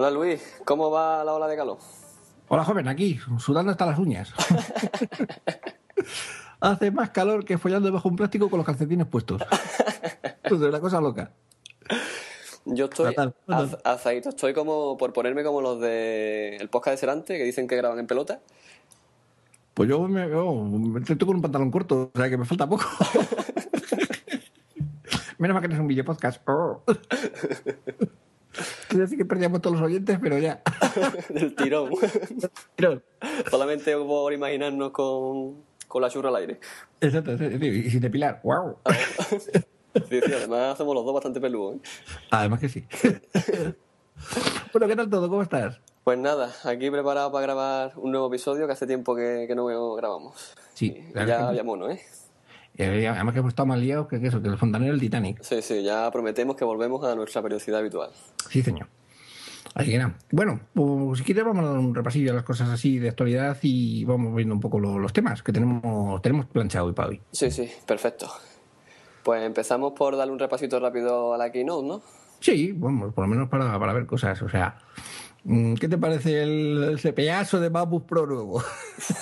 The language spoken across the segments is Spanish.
Hola Luis, ¿cómo va la ola de calor? Hola joven, aquí, sudando hasta las uñas. Hace más calor que follando debajo de un plástico con los calcetines puestos. Es una cosa loca. Yo estoy Fatal, fatal. az- azadito, estoy como por ponerme como los de el podcast de Serante, que dicen que graban en pelota. Pues yo me, yo me estoy con un pantalón corto, o sea que me falta poco. Menos mal que no es un video podcast. Oh. Quiero decir que perdíamos todos los oyentes, pero ya. del tirón. Solamente por imaginarnos con, con la churra al aire. exacto, y sin depilar. ¡Wow! Sí, sí, además somos los dos bastante peludos. ¿eh? Además que sí. bueno, ¿qué tal todo? ¿Cómo estás? Pues nada, aquí preparado para grabar un nuevo episodio que hace tiempo que, que no grabamos. Sí, ya había mono, ¿eh? Además que hemos estado más liados que, eso, que el fontanero del Titanic. Sí, sí, ya prometemos que volvemos a nuestra periodicidad habitual. Sí, señor. Así que nada. Bueno, pues si quieres vamos a dar un repasillo a las cosas así de actualidad y vamos viendo un poco lo- los temas que tenemos tenemos planchado hoy para hoy. Sí, sí, perfecto. Pues empezamos por darle un repasito rápido a la keynote, ¿no? Sí, vamos, por lo menos para, para ver cosas. O sea, mm, ¿qué te parece el, pedazo de MacBook Pro nuevo?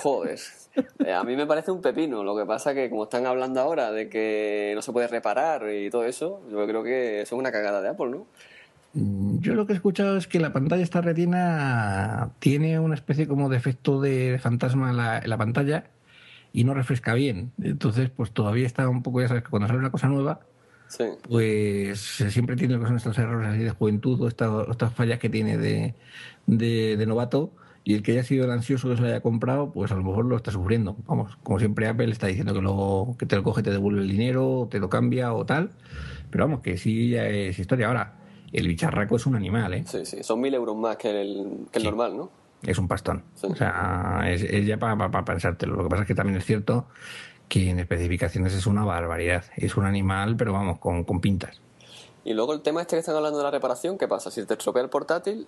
Joder. Eh, a mí me parece un pepino. Lo que pasa que como están hablando ahora de que no se puede reparar y todo eso, yo creo que eso es una cagada de Apple, ¿no? Mm, Yo lo que he escuchado es que la pantalla esta retina tiene una especie como de efecto de fantasma en la, en la pantalla y no refresca bien. Entonces, pues todavía está un poco, ya sabes, que cuando sale una cosa nueva, Sí. pues siempre tiene lo que son estos errores así de juventud o esta- o estas fallas que tiene de, de, de novato y el que haya sido el ansioso que se lo haya comprado pues a lo mejor lo está sufriendo vamos como siempre Apple está diciendo que lo que te lo coge te devuelve el dinero te lo cambia o tal pero vamos que sí ya es historia ahora el bicharraco es un animal ¿eh? Sí, sí. Son mil euros más que el, que el Sí. normal, ¿no? es un pastón Sí. o sea es, es ya para pensártelo lo que pasa es que también es cierto que en especificaciones es una barbaridad es un animal pero vamos con, con pintas Y luego el tema este que están hablando de la reparación, ¿qué pasa? Si te estropea el portátil,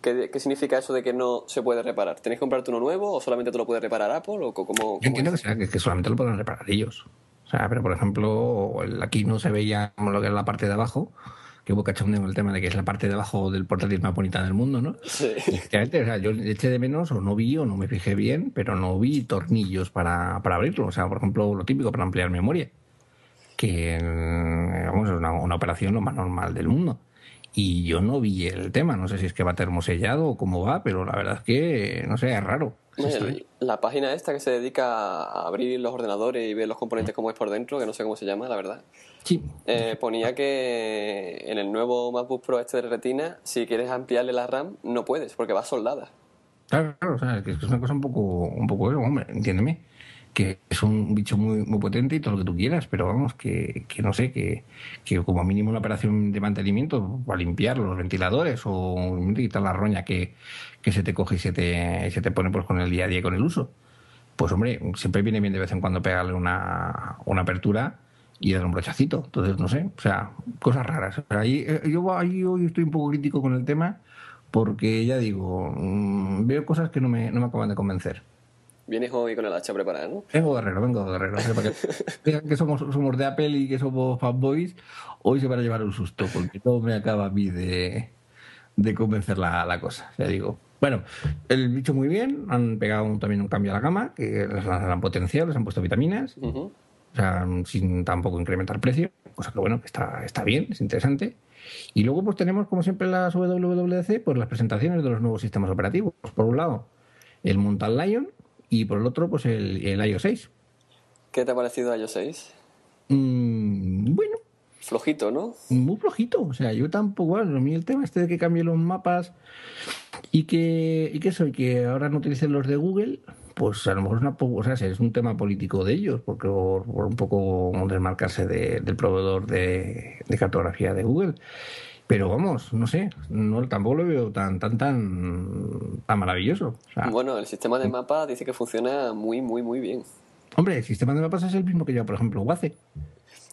¿qué, qué significa eso de que no se puede reparar? ¿Tienes que comprarte uno nuevo o solamente te lo puede reparar Apple? ¿O co- cómo, Yo cómo entiendo que, será que, que solamente lo pueden reparar ellos. O sea, pero por ejemplo, aquí no se veía como lo que era la parte de abajo, que hubo cachondeo con el tema de que es la parte de abajo del portátil más bonita del mundo, ¿no? Sí. Efectivamente, o sea, yo eché de menos o no vi o no me fijé bien, pero no vi tornillos para, para abrirlo. O sea, por ejemplo, lo típico para ampliar memoria, que vamos, es una, una operación lo más normal del mundo. Y yo no vi el tema, no sé si es que va termosellado o cómo va, pero la verdad es que, no sé, es raro. El- la página esta que se dedica a abrir los ordenadores y ver los componentes como es por dentro, que no sé cómo se llama, la verdad, Sí, eh, ponía que en el nuevo MacBook Pro este de Retina, si quieres ampliarle la RAM, no puedes, porque va soldada. Claro, claro, o sea, es que es una cosa un poco, un poco, eso, hombre, entiéndeme, que es un bicho muy, muy potente y todo lo que tú quieras, pero vamos, que, que no sé, que, que como mínimo una operación de mantenimiento para limpiar los ventiladores o quitar la roña que, que se te coge y se te, se te pone pues con el día a día y con el uso. Pues hombre, siempre viene bien de vez en cuando pegarle una, una apertura y darle un brochacito. Entonces, no sé, o sea, cosas raras. O sea, ahí, eh, yo hoy estoy un poco crítico con el tema porque ya digo, mm, veo cosas que no me, no me acaban de convencer. Vienes hoy con el hacha preparada, ¿no? Vengo de arreglo, vengo de arreglo. O sea, para que vean que somos, somos de Apple y que somos fanboys, hoy se van a llevar un susto porque todo me acaba a mí de, de convencer la, la cosa, ya digo. Bueno, el bicho muy bien, han pegado un- también un cambio a la gama, que les han, potenciado, les han puesto vitaminas, Ujú. o sea, sin tampoco incrementar precio, cosa que bueno, está, está bien, es interesante. Y luego pues tenemos, como siempre, las WWDC, pues las presentaciones de los nuevos sistemas operativos. Por un lado, el Mountain Lion y por el otro, pues el, el iOS 6. ¿Qué te ha parecido iOS 6? Mm, bueno, Flojito, ¿no? muy flojito. O sea, yo tampoco, bueno, a mí el tema este de que cambie los mapas y que, y que eso, y que ahora no utilicen los de Google, pues a lo mejor es, una, o sea, es un tema político de ellos, porque por, por un poco desmarcarse de- del proveedor de, de cartografía de Google. Pero vamos, no sé, no, tampoco lo veo tan, tan, tan, tan maravilloso. O sea, Bueno, el sistema de mapa dice que funciona muy, muy, muy bien. Hombre, el sistema de mapas es el mismo que lleva, por ejemplo.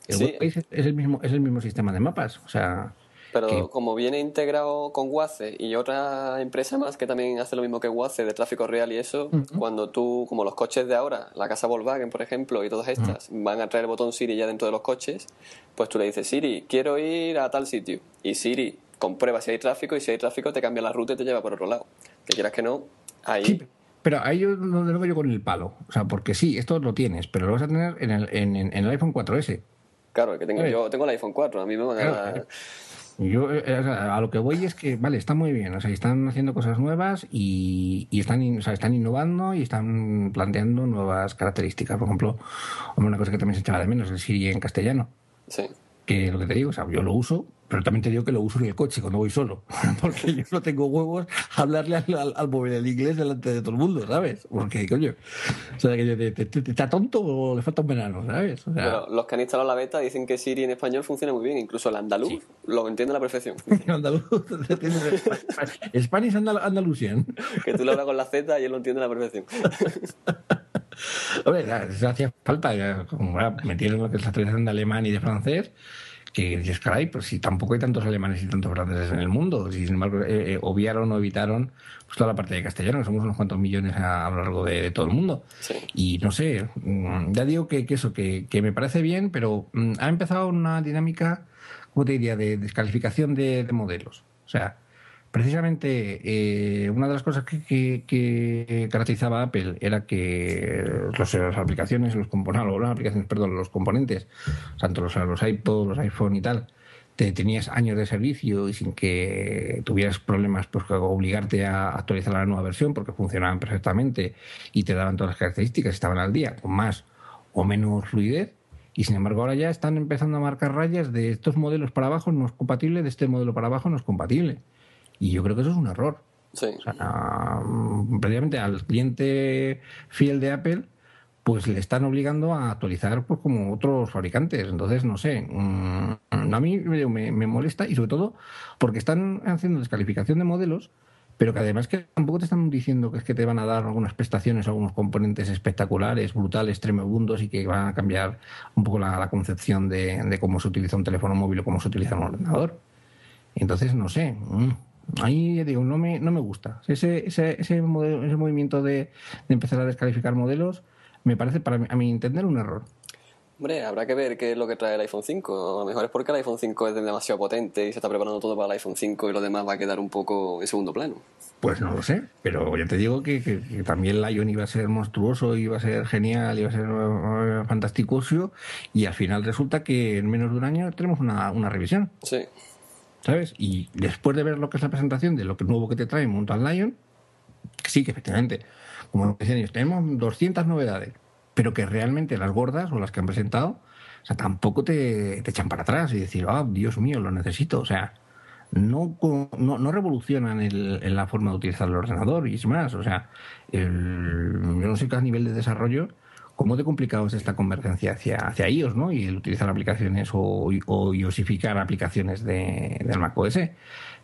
El Sí. Waze es, es el mismo, es el mismo sistema de mapas. O sea, Pero que- como viene integrado con Waze y otra empresa más que también hace lo mismo que Waze de tráfico real y eso, cuando tú, como los coches de ahora, la casa Volkswagen, por ejemplo, y todas estas, van a traer el botón Siri ya dentro de los coches, pues tú le dices, Siri, quiero ir a tal sitio. Y Siri comprueba si hay tráfico y si hay tráfico te cambia la ruta y te lleva por otro lado. Que quieras que no, ahí... pero ahí yo no lo yo con el palo. O sea, porque sí, esto lo tienes, pero lo vas a tener en el, en, en el iPhone 4S. Claro, que tengo, yo tengo el iPhone 4, a mí me van a... Yo eh, a lo que voy es que, vale, está muy bien, o sea, están haciendo cosas nuevas y, están, o sea, están innovando y están planteando nuevas características. Por ejemplo, una cosa que también se echaba de menos, el Siri en castellano. Sí. Que lo que te digo, o sea, yo lo uso, pero también te digo que lo uso en el coche cuando voy solo, porque yo no tengo huevos a hablarle al, al, móvil en inglés delante de todo el mundo, ¿sabes? Porque, coño, o sea, que está tonto o le falta un verano, ¿sabes? los que han instalado la beta dicen que Siri en español funciona muy bien, incluso el andaluz lo entiende a la perfección. andaluz, Spanish Andalusian. que tú lo hablas con la Z y él lo entiende a la perfección. Hombre, hacía falta, como metieron lo que es la tradición de alemán y de francés, que dices, caray, pues si tampoco hay tantos alemanes y tantos franceses en el mundo, si sin embargo eh, eh, obviaron o evitaron pues, toda la parte de castellano, que somos unos cuantos millones a, lo largo de, todo el mundo. Y no sé, mm, ya digo que, eso, que, me parece bien, pero mm, ha empezado una dinámica, ¿cómo te diría?, de descalificación de, de modelos. O sea, precisamente eh, una de las cosas que, caracterizaba a Apple era que los, las aplicaciones, los componentes, las aplicaciones, perdón, los componentes, tanto los, los iPod, los iPhone y tal, te tenías años de servicio y sin que tuvieras problemas, pues obligarte a actualizar la nueva versión porque funcionaban perfectamente y te daban todas las características, estaban al día, con más o menos fluidez. Y sin embargo ahora ya están empezando a marcar rayas de estos modelos para abajo no es compatible, de este modelo para abajo no es compatible. Y yo creo que eso es un error. Sí. O sea, prácticamente al cliente fiel de Apple, pues le están obligando a actualizar pues como otros fabricantes. Entonces, no sé, mm, a mí me, me, molesta y sobre todo porque están haciendo descalificación de modelos, pero que además que tampoco te están diciendo que es que te van a dar algunas prestaciones, algunos componentes espectaculares, brutales, tremebundos y que van a cambiar un poco la, concepción de, de, cómo se utiliza un teléfono móvil o cómo se utiliza un ordenador. Entonces, no sé. Mm, Ahí digo, no me, no me gusta. Ese, ese, ese, movimiento de, empezar a descalificar modelos me parece, para a mi entender, un error. Hombre, habrá que ver qué es lo que trae el iPhone 5. A lo mejor es porque el iPhone 5 es demasiado potente y se está preparando todo para el iPhone 5 y lo demás va a quedar un poco en segundo plano. Pues no lo sé, pero ya te digo que, también el Lion iba a ser monstruoso, iba a ser genial, iba a ser uh, fantástico y al final resulta que en menos de un año tenemos una, una revisión. Sí. ¿Sabes? Y después de ver lo que es la presentación de lo que nuevo que te trae Mountain Lion, sí que efectivamente, como decían ellos, tenemos 200 novedades, pero que realmente las gordas o las que han presentado, o sea, tampoco te, te echan para atrás y decir, ah, Dios mío, lo necesito. O sea, no, no, no revolucionan el, en la forma de utilizar el ordenador y es más, o sea, el, yo no sé qué nivel de desarrollo cómo de complicado es esta convergencia hacia, hacia iOS, ¿no? Y el utilizar aplicaciones o, iosificar aplicaciones de, del macOS,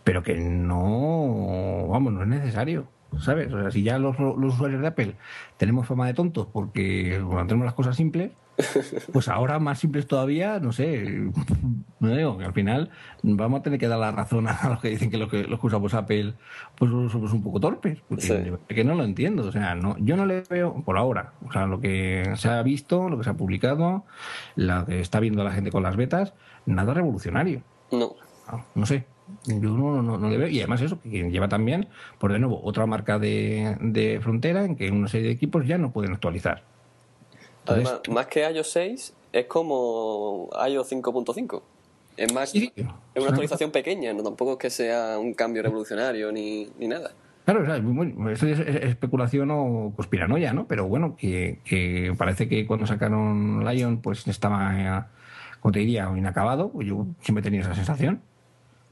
pero que no, vamos, no es necesario. ¿Sabes? O sea, si ya los, los usuarios de Apple tenemos fama de tontos porque cuando tenemos las cosas simples, pues ahora más simples todavía, no sé, no digo que al final vamos a tener que dar la razón a los que dicen que los que, los que usamos Apple pues somos un poco torpes, porque que no lo entiendo, o sea, no, yo no le veo por ahora, o sea, lo que se ha visto, lo que se ha publicado, lo que está viendo la gente con las betas, nada revolucionario. No. No, sé, yo no, no, le veo. Y además eso, que lleva también, por de nuevo, otra marca de, de frontera en que una serie de equipos ya no pueden actualizar. Además, más que iOS 6, es como iOS 5.5. Es más, es una actualización pequeña, no tampoco es que sea un cambio revolucionario ni, ni nada. Claro, o eso es, especulación o conspiranoia, ¿no? Pero bueno, que, que, parece que cuando sacaron Lion, pues estaba, como te diría, inacabado. Yo siempre he tenido esa sensación.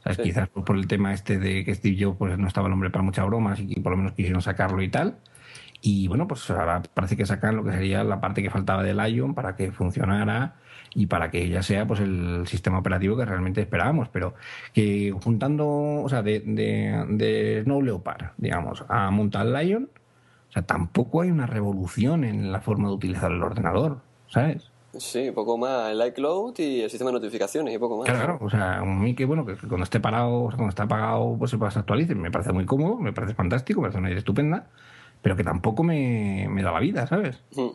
¿Sabes? Quizás por el tema este de que Steve Jobs pues, no estaba el hombre para muchas bromas y que por lo menos quisieron sacarlo y tal. Y bueno, pues ahora parece que sacan lo que sería la parte que faltaba del Lion para que funcionara y para que ya sea pues el sistema operativo que realmente esperábamos. Pero que juntando, o sea, de, de, Snow Leopard, digamos, a Mountain Lion, o sea, tampoco hay una revolución en la forma de utilizar el ordenador, ¿sabes? Sí, poco más el iCloud y el sistema de notificaciones y poco más. Claro, o sea, a mí que bueno, que cuando esté parado, o sea, cuando está apagado, pues se actualice, me parece muy cómodo, me parece fantástico, me parece una idea estupenda pero que tampoco me, da la vida, ¿sabes? Mm.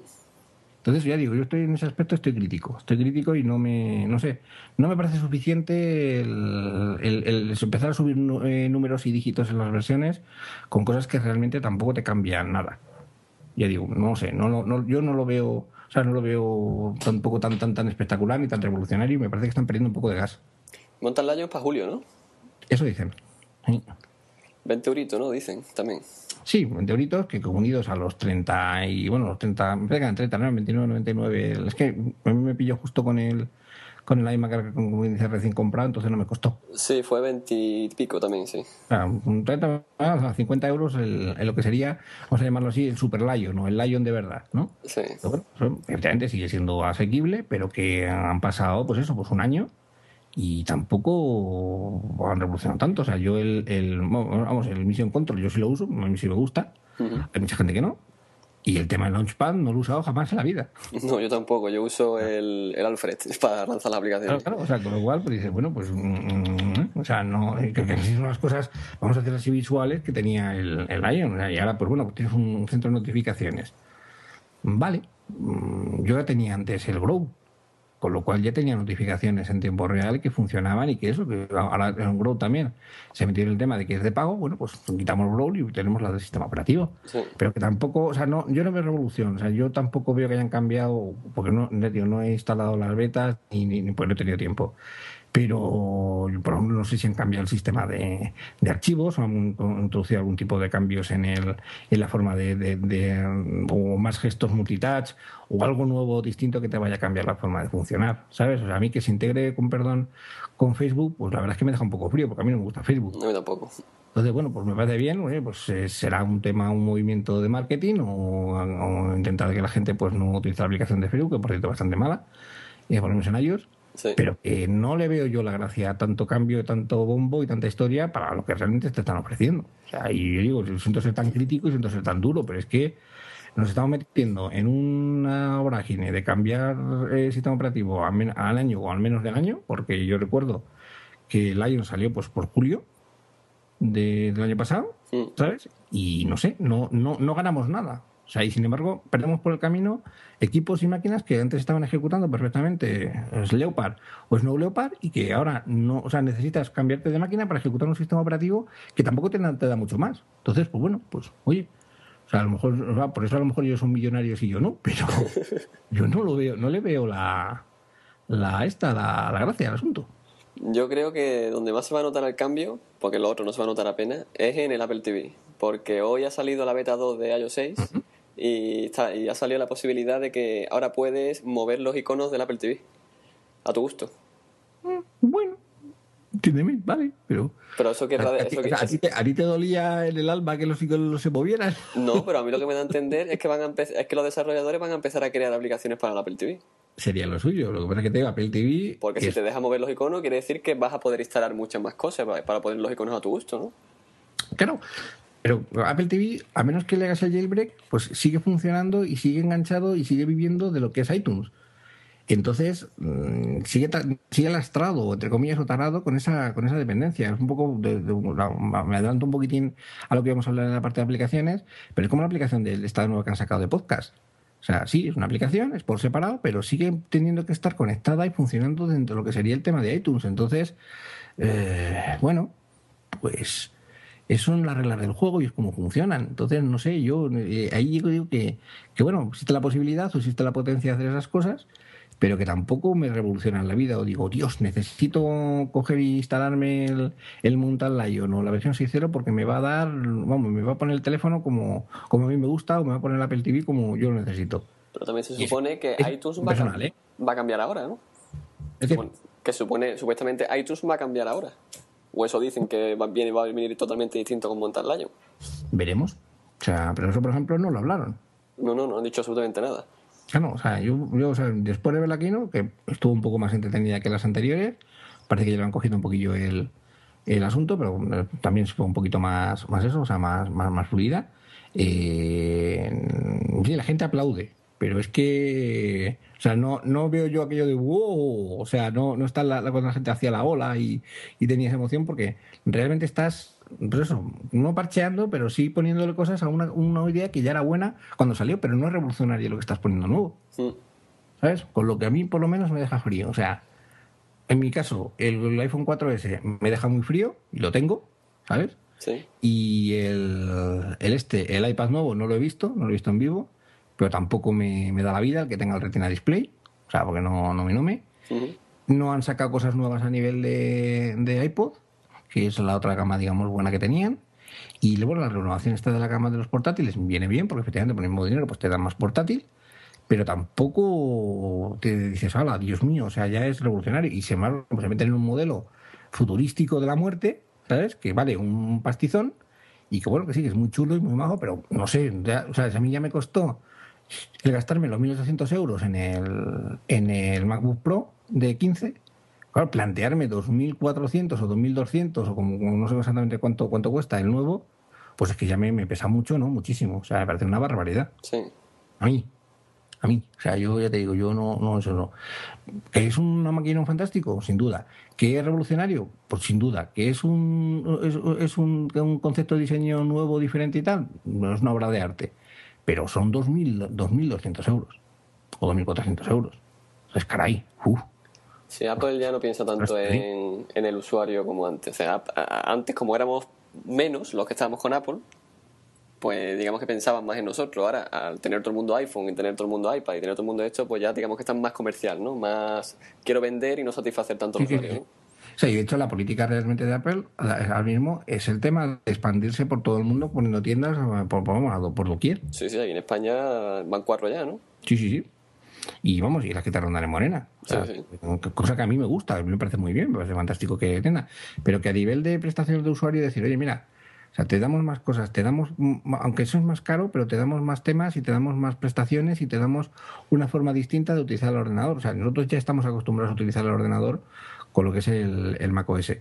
Entonces, ya digo, yo estoy en ese aspecto, estoy crítico. Estoy crítico y no me, no sé, no me parece suficiente el, empezar a subir eh, números y dígitos en las versiones con cosas que realmente tampoco te cambian nada. Ya digo, no sé, no, no, yo no lo veo, o sea, no lo veo tampoco tan, tan, tan espectacular ni tan revolucionario y me parece que están perdiendo un poco de gas. Montan el año para julio, ¿no? Eso dicen. 20 euritos, ¿no? Dicen también. Sí, 20 euritos que unidos a los 30 y, bueno, los 30, me pegan 30, ¿no? 29, 99. Es que a mí me pilló justo con el con el iMac como dice recién comprado, entonces no me costó. Sí, fue 20 y pico también, sí. un 30, 50 euros el, lo que sería, vamos a llamarlo así, el Super Lion, ¿no? El Lion de verdad, ¿no? Sí. efectivamente sigue siendo asequible, pero que han pasado, pues eso, pues un año y tampoco han revolucionado tanto. O sea, yo el, el, vamos, el Mission Control yo sí lo uso, a mí sí me gusta. Hay mucha gente que no. Y el tema del Launchpad no lo he usado jamás en la vida. No, yo tampoco. Yo uso el, el Alfred para lanzar la aplicación. Claro, claro. O sea, con lo cual, pues dices, bueno, pues. Mm, o sea, no. Que, que son las cosas, vamos a hacer así visuales que tenía el, el Lion. y ahora, pues bueno, tienes un centro de notificaciones. Vale. Mm, yo ya tenía antes el Grow con lo cual ya tenía notificaciones en tiempo real que funcionaban y que eso, que ahora en Grow también. Se metió en el tema de que es de pago, bueno, pues quitamos Grow y tenemos la del sistema operativo. Pero que tampoco, o sea, no, yo no veo revolución, o sea, yo tampoco veo que hayan cambiado, porque no, no he instalado las betas y ni, ni pues no he tenido tiempo pero por ejemplo no sé si han cambiado el sistema de, archivos o han introducido algún tipo de cambios en, el, en la forma de, o más gestos multitouch o algo nuevo distinto que te vaya a cambiar la forma de funcionar, ¿sabes? O sea, a mí que se integre con perdón con Facebook, pues la verdad es que me deja un poco frío porque a mí no me gusta Facebook. Mí tampoco. Entonces, bueno, pues me parece bien, pues eh, será un tema, un movimiento de marketing o, intentar que la gente pues no utilice la aplicación de Facebook, que por cierto es bastante mala, y ponemos en ellos pero que no le veo yo la gracia a tanto cambio, tanto bombo y tanta historia para lo que realmente te están ofreciendo. O sea, y yo digo, siento ser tan crítico y siento ser tan duro, pero es que nos estamos metiendo en una vorágine de cambiar el sistema operativo al año o al menos del año, porque yo recuerdo que Lion salió pues por julio del año pasado, ¿sabes? Y no sé, no, no, no ganamos nada. O sea, y sin embargo, perdemos por el camino equipos y máquinas que antes estaban ejecutando perfectamente es Leopard o Snow Leopard y que ahora no, o sea, necesitas cambiarte de máquina para ejecutar un sistema operativo que tampoco te, da mucho más. Entonces, pues bueno, pues oye, o sea, a lo mejor, por eso a lo mejor ellos son millonarios y yo no, pero yo no lo veo, no le veo la, la esta, la, gracia al asunto. Yo creo que donde más se va a notar el cambio, porque lo otro no se va a notar apenas, es en el Apple TV. Porque hoy ha salido la beta 2 de iOS 6 y, está, y ha salido la posibilidad de que ahora puedes mover los iconos del Apple TV a tu gusto. Bueno, entiéndeme, vale, pero... Pero eso que... A, eso a, ti te, ¿A, ti te, dolía en el alma que los iconos no se movieran? No, pero a mí lo que me da a entender es que, van a es que los desarrolladores van a empezar a crear aplicaciones para el Apple TV. Sería lo suyo, lo que pasa es que tengo Apple TV... Porque si te deja mover los iconos quiere decir que vas a poder instalar muchas más cosas para, para poner los iconos a tu gusto, ¿no? Claro, pero Apple TV, a menos que le hagas el jailbreak, pues sigue funcionando y sigue enganchado y sigue viviendo de lo que es iTunes. Entonces, mm, sigue, sigue lastrado, entre comillas, o tarado con esa, con esa dependencia. Es un poco, me adelanto un poquitín a lo que vamos a hablar en la parte de aplicaciones, pero es como la aplicación del estado nuevo que han sacado de podcast. O sea, sí, es una aplicación, es por separado, pero sigue teniendo que estar conectada y funcionando dentro de lo que sería el tema de iTunes. Entonces, eh, bueno, pues son las reglas del juego y es como funcionan. Entonces, no sé, yo eh, ahí digo, que, que, bueno, existe la posibilidad o existe la potencia de hacer esas cosas, pero que tampoco me revolucionan la vida. O digo, Dios, necesito coger e instalarme el, el Mountain Lion o la versión 6.0 porque me va a dar, vamos, me va a poner el teléfono como, como a mí me gusta o me va a poner el Apple TV como yo lo necesito. Pero también se supone que iTunes va, a, ¿eh? va a cambiar ahora, ¿no? que supone, supuestamente iTunes va a cambiar ahora. O eso dicen que va, viene, va a venir totalmente distinto con Montar Lion. Veremos. O sea, pero eso, por ejemplo, no lo hablaron. No, no, no han dicho absolutamente nada. o sea, yo, yo o sea, después de verla aquí, ¿no? que estuvo un poco más entretenida que las anteriores, parece que ya lo han cogido un poquillo el, el asunto, pero eh, también fue un poquito más, más eso, o sea, más, más, más fluida. Eh, la gente aplaude, pero es que o sea, no, no veo yo aquello de wow, o sea, no, no está la, cuando la gente hacía la ola y, y tenías emoción porque realmente estás pues eso, no parcheando, pero sí poniéndole cosas a una, una idea que ya era buena cuando salió, pero no es revolucionaria lo que estás poniendo nuevo. ¿Sabes? Con lo que a mí por lo menos me deja frío. O sea, en mi caso, el, iPhone 4S me deja muy frío y lo tengo, ¿sabes? Sí. Y el, el este, el iPad nuevo no lo he visto, no lo he visto en vivo, pero tampoco me, me da la vida el que tenga el Retina Display, o sea, porque no, no me nume. Ujú. No han sacado cosas nuevas a nivel de, de iPod, que es la otra gama, digamos, buena que tenían. Y luego la renovación esta de la gama de los portátiles viene bien, porque efectivamente por el mismo dinero pues te dan más portátil, pero tampoco te dices, hala, Dios mío, o sea, ya es revolucionario. Y se, mar- se meten en un modelo futurístico de la muerte, ¿sabes? Que vale un pastizón y que bueno, que sí, que es muy chulo y muy majo, pero no sé, ya, o sea, a mí ya me costó el gastarme los 1.800 euros en el, en el MacBook Pro de 15, claro, plantearme 2.400 o 2.200 o como, no sé exactamente cuánto, cuánto cuesta el nuevo, pues es que ya me, me pesa mucho, ¿no? Muchísimo. O sea, me parece una barbaridad. Sí. A mí. A mí. O sea, yo ya te digo, yo no, no, eso no. ¿Que es una máquina un fantástico? Sin duda. ¿Que es revolucionario? Pues sin duda. ¿Que es un, es, es un, un concepto de diseño nuevo, diferente y tal? No es una obra de arte. Pero son 2.000 2.200 euros. O 2.400 euros. Es caray. Uf. Sí, Apple ya no piensa tanto en, en el usuario como antes. O sea, antes, como éramos menos los que estábamos con Apple, pues digamos que pensaban más en nosotros. Ahora, al tener todo el mundo iPhone y tener todo el mundo iPad y tener todo el mundo esto, pues ya digamos que están más comercial, ¿no? Más quiero vender y no satisfacer tanto al Sí, sí, usuario, sí. ¿no? Y de hecho la política realmente de Apple ahora mismo es el tema de expandirse por todo el mundo poniendo tiendas por, por, por doquier. Sí, sí, aquí en España van cuatro ya, ¿no? Sí, sí, sí. Y vamos, y las que te rondan en morena. O sea, Sí, Cosa que a mí me gusta, a mí me parece muy bien, me parece fantástico que tenga. Pero que a nivel de prestaciones de usuario decir, oye, mira, o sea, te damos más cosas, te damos, aunque eso es más caro, pero te damos más temas y te damos más prestaciones y te damos una forma distinta de utilizar el ordenador. O sea, nosotros ya estamos acostumbrados a utilizar el ordenador con lo que es el, el Mac OS.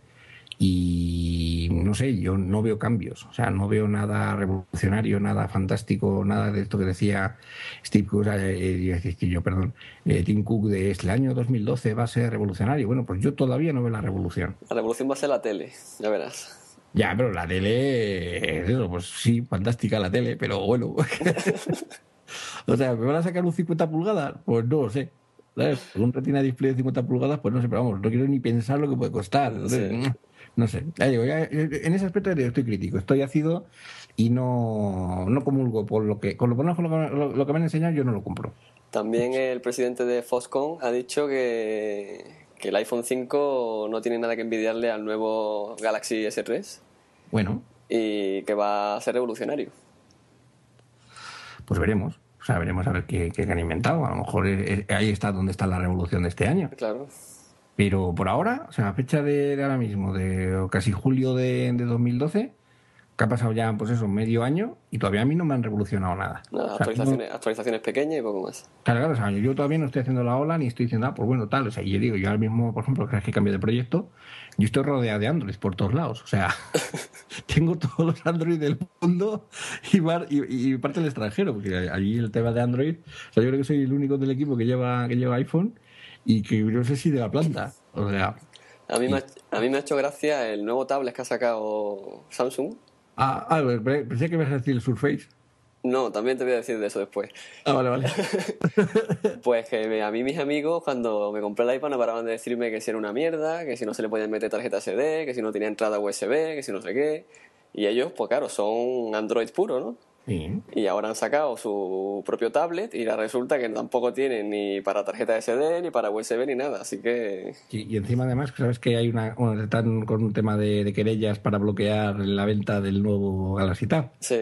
Y no sé, yo no veo cambios, o sea, no veo nada revolucionario, nada fantástico, nada de esto que decía Steve Cook, eh, eh, yo, perdón, eh, Tim Cook de este año 2012 va a ser revolucionario. Bueno, pues yo todavía no veo la revolución. La revolución va a ser la tele, ya verás. Ya, pero la tele, pues sí, fantástica la tele, pero bueno. o sea, ¿me van a sacar un 50 pulgadas? Pues no lo sé. ¿Sabes? Un retina display de 50 pulgadas, pues no sé, pero vamos, no quiero ni pensar lo que puede costar. No sé. Sí. No sé. Ya digo, ya, eh, en ese aspecto estoy crítico, estoy ácido y no, no comulgo por lo que, con lo, lo- lo que me han enseñado, yo no lo compro. También el presidente de Foxconn ha dicho que, que el iPhone 5 no tiene nada que envidiarle al nuevo Galaxy S3 Bueno, y que va a ser revolucionario. pues veremos. Sea, veremos a ver qué, qué han inventado. A lo mejor ahí está donde está la revolución de este año. Claro. Pero por ahora, o sea, a fecha de, de ahora mismo, de casi julio de, de 2012, que ha pasado ya, pues eso, medio año, y todavía a mí no me han revolucionado nada. Nada, O sea, actualizaciones, pequeñas y poco más. no- claro, claro, o sea, yo todavía no estoy haciendo la ola ni estoy diciendo, ah, pues bueno, tal. O sea, yo digo, yo ahora mismo, por ejemplo, vez que cambio de proyecto, yo estoy rodeado de Android por todos lados. O sea, tengo todos los Android del mundo y, y- y parte del extranjero, porque allí el tema de Android, o sea, yo creo que soy el único del equipo que lleva, que lleva iPhone y que no sé si de la planta. O sea, A mí, me ha, a mí me ha hecho gracia el nuevo tablet que ha sacado Samsung. Ah, ah, pe- pensé que ibas a decir el Surface. No, también te voy a decir de eso después. Ah, vale, vale. Pues que a mí mis amigos cuando me compré el iPad no paraban de decirme que si era una mierda, que si no se le podían meter tarjeta SD, que si no tenía entrada USB, que si no sé qué. Y ellos, pues claro, son Android puro, ¿no? Sí. Y ahora han sacado su propio tablet y la resulta que tampoco tienen ni para tarjeta SD, ni para USB, ni nada. Así que Sí, Y encima, además, sabes que hay una. Bueno, están con un tema de, de querellas para bloquear la venta del nuevo Galaxy Tab. sí.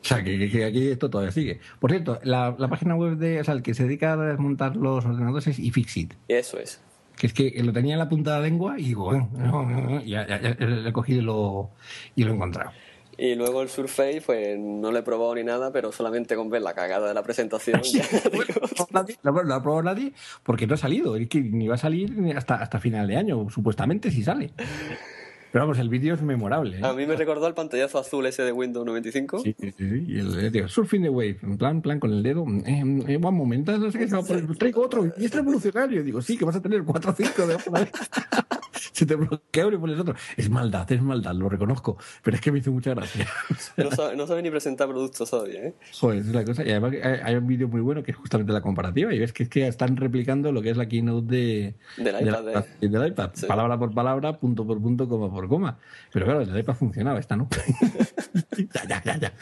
O sea, que, aquí esto todavía sigue. Por cierto, la, la página web de. O sea, el que se dedica a desmontar los ordenadores es iFixit. eso es. Que es que lo tenía en la punta de la lengua y digo, bueno, no, no, no, y ya, ya- ya le he cogido y lo, y lo he encontrado. Y luego el Surface, pues no lo he probado ni nada, pero solamente con ver la cagada de la presentación. ya digo, Nadie- No lo ha probado nadie porque no ha salido. Es que ni va a salir hasta, hasta final de año, supuestamente, si sale. Pero vamos, el vídeo es memorable. ¿eh? a mí me recordó el pantallazo azul ese de Windows 95. Sí, sí, sí. Y el, tío, surfing the wave, en plan, plan con el dedo. Eh, eh, one moment, no sé qué se va a poner. Traigo otro y es revolucionario. Digo, sí, que vas a tener cuatro o cinco de una vez. se te bloquea uno y pones otro. Es maldad, es maldad, lo reconozco. Pero es que me hizo mucha gracia. no, sabe, no sabe ni presentar productos todavía, ¿eh? Joder, es la cosa. Y además hay, un vídeo muy bueno que es justamente la comparativa. Y ves que es que están replicando lo que es la keynote de, del iPad. De, del iPad. Palabra por palabra, punto por punto, coma por coma. Pero claro, el iPad funcionaba, esta no. ya, ya, ya, ya.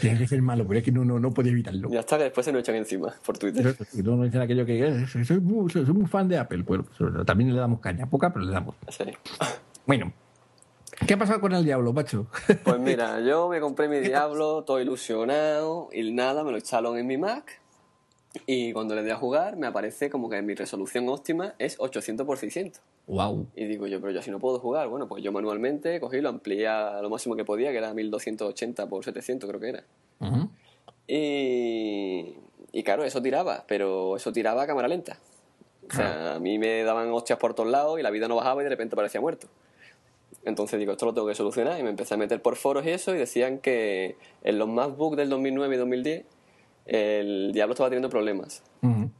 Tiene que ser malo, pero es que no, no, no puede evitarlo. Ya está, que después se lo echan encima por Twitter. Y todos nos dicen aquello que eh, soy muy, soy muy fan de Apple. Bueno, también le damos caña, poca, pero le damos. Sí. Bueno, ¿Qué ha pasado con el Diablo, macho? Pues mira, yo me compré mi Diablo, todo ilusionado y nada, me lo echaron en mi Mac y cuando le doy a jugar me aparece como que mi resolución óptima es 800 x 600. Wow. Y digo yo, pero yo así no puedo jugar. Bueno, pues yo manualmente cogí, lo amplié a lo máximo que podía, que era 1280 x 700 creo que era. y, y claro, eso tiraba, pero eso tiraba a cámara lenta. O sea, a mí me daban hostias por todos lados y la vida no bajaba y de repente parecía muerto. Entonces digo, esto lo tengo que solucionar y me empecé a meter por foros y eso y decían que en los MacBook del 2009 y 2010 el Diablo estaba teniendo problemas.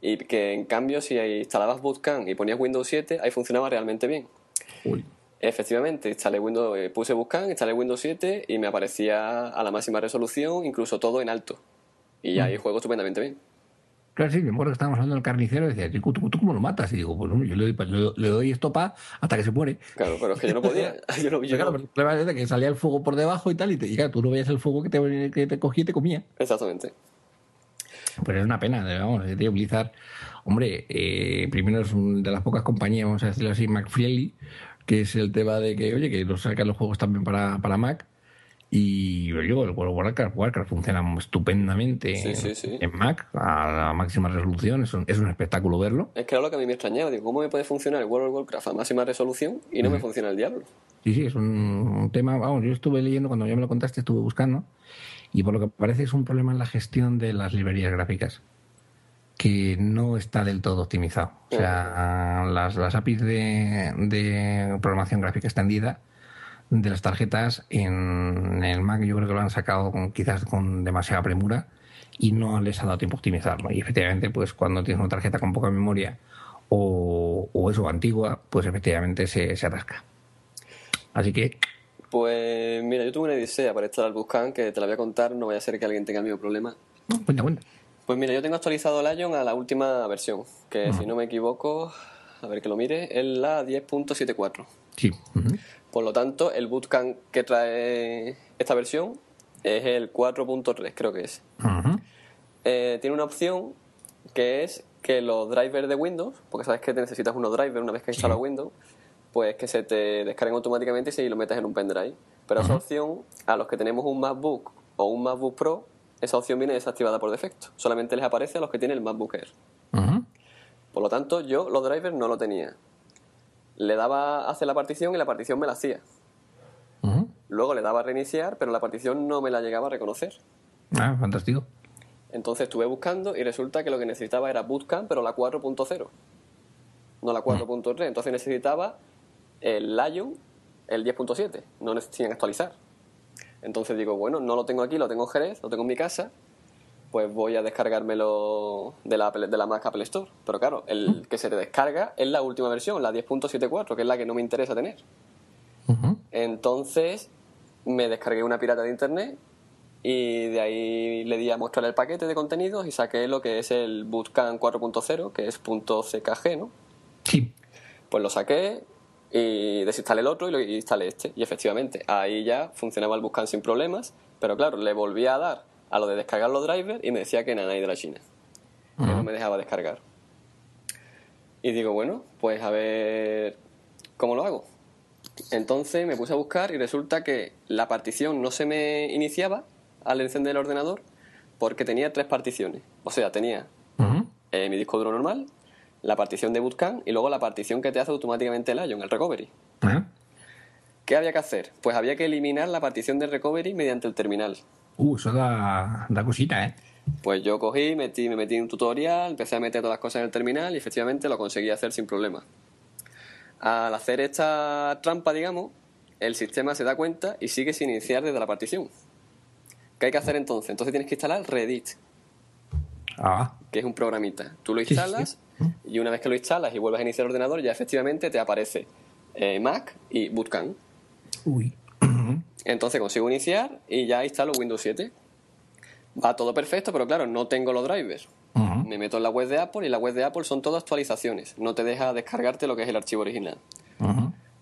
Y que en cambio si instalabas Bootcamp y ponías Windows 7, ahí funcionaba realmente bien. Efectivamente, instalé Windows, eh, puse Bootcamp, instalé Windows 7 y me aparecía a la máxima resolución, incluso todo en alto. Y ahí juego estupendamente bien. Claro, sí, me acuerdo que estábamos hablando del carnicero y decía, ¿tú, tú, cómo lo matas? Y digo, pues yo le doy, le, doy esto pa hasta que se muere. Claro, pero es que yo no podía. yo no, yo claro, pero el problema es que salía el fuego por debajo y tal, y, te, y tú no veías el fuego que te, que te cogía y te comía. Exactamente. Pero es una pena, vamos, tío, Blizzard, hombre, eh, primero es una de las pocas compañías, vamos a decirlo así, McFriendly, que es el tema de que, oye, que nos sacan los juegos también para, para Mac. Y yo, el World of Warcraft, Warcraft funciona estupendamente en Mac a la máxima resolución. Es un, es un, espectáculo verlo. Es que era lo que a mí me extrañaba. Digo, ¿cómo me puede funcionar el World of Warcraft a máxima resolución y no me funciona el Diablo? Sí, sí, es un, tema. Vamos, yo estuve leyendo, cuando ya me lo contaste, estuve buscando. Y por lo que parece es un problema en la gestión de las librerías gráficas que no está del todo optimizado. O sea, las, las APIs de, de, programación gráfica extendida de las tarjetas en el Mac yo creo que lo han sacado con, quizás con demasiada premura y no les ha dado tiempo a optimizarlo. Y efectivamente, pues cuando tienes una tarjeta con poca memoria o, o eso antigua, pues efectivamente se, se atasca. Así que pues mira, yo tuve una idea para instalar Buscan que te la voy a contar, no vaya a ser que alguien tenga el mismo problema. No, cuenta, cuenta. Pues mira, yo tengo actualizado Lion a la última versión, que si no me equivoco, a ver que lo mire, es la 10.74. Sí. Por lo tanto, el bootcamp que trae esta versión es el 4.3, creo que es. Eh, tiene una opción que es que los drivers de Windows, porque sabes que necesitas unos drivers una vez que instalas Windows, pues que se te descarguen automáticamente y si lo metes en un pendrive. Pero esa opción, a los que tenemos un MacBook o un MacBook Pro, esa opción viene desactivada por defecto. Solamente les aparece a los que tienen el MacBook Air. Por lo tanto, yo los drivers no lo tenía. Le daba a hacer la partición y la partición me la hacía. Luego le daba a reiniciar, pero la partición no me la llegaba a reconocer. Ah, fantástico. Entonces estuve buscando y resulta que lo que necesitaba era Bootcamp, pero la 4.0, no la 4.3. Entonces necesitaba el Lion, el 10.7, no necesitan actualizar. Entonces digo, bueno, no lo tengo aquí, lo tengo en Jerez, lo tengo en mi casa, pues voy a descargármelo de la, de la Mac Apple Store. Pero claro, el que se te descarga es la última versión, la 10.74, que es la que no me interesa tener. Entonces me descargué una pirata de internet y de ahí le di a mostrar el paquete de contenidos y saqué lo que es el Bootcamp 4.0, que es .ckg, ¿no? Sí. Pues lo saqué, y desinstalé el otro y lo instalé este. Y efectivamente, ahí ya funcionaba el Buscan sin problemas, pero claro, le volví a dar a lo de descargar los drivers y me decía que nada de la China, que no me dejaba descargar. Y digo, bueno, pues a ver cómo lo hago. Entonces me puse a buscar y resulta que la partición no se me iniciaba al encender el ordenador porque tenía tres particiones. O sea, tenía eh, mi disco duro normal, la partición de Bootcamp y luego la partición que te hace automáticamente el Lion, el recovery. ¿Qué había que hacer? Pues había que eliminar la partición de recovery mediante el terminal. Uh, eso da, da cosita, ¿eh? Pues yo cogí, metí, me metí en un tutorial, empecé a meter todas las cosas en el terminal y efectivamente lo conseguí hacer sin problema. Al hacer esta trampa, digamos, el sistema se da cuenta y sigue sin iniciar desde la partición. ¿Qué hay que hacer entonces? Entonces tienes que instalar Redit, ah. que es un programita. Tú lo instalas y una vez que lo instalas y vuelves a iniciar el ordenador, ya efectivamente te aparece eh, Mac y Bootcamp. Uy. Entonces consigo iniciar y ya instalo Windows 7. Va todo perfecto, pero claro, no tengo los drivers. Me meto en la web de Apple y la web de Apple son todas actualizaciones. No te deja descargarte lo que es el archivo original.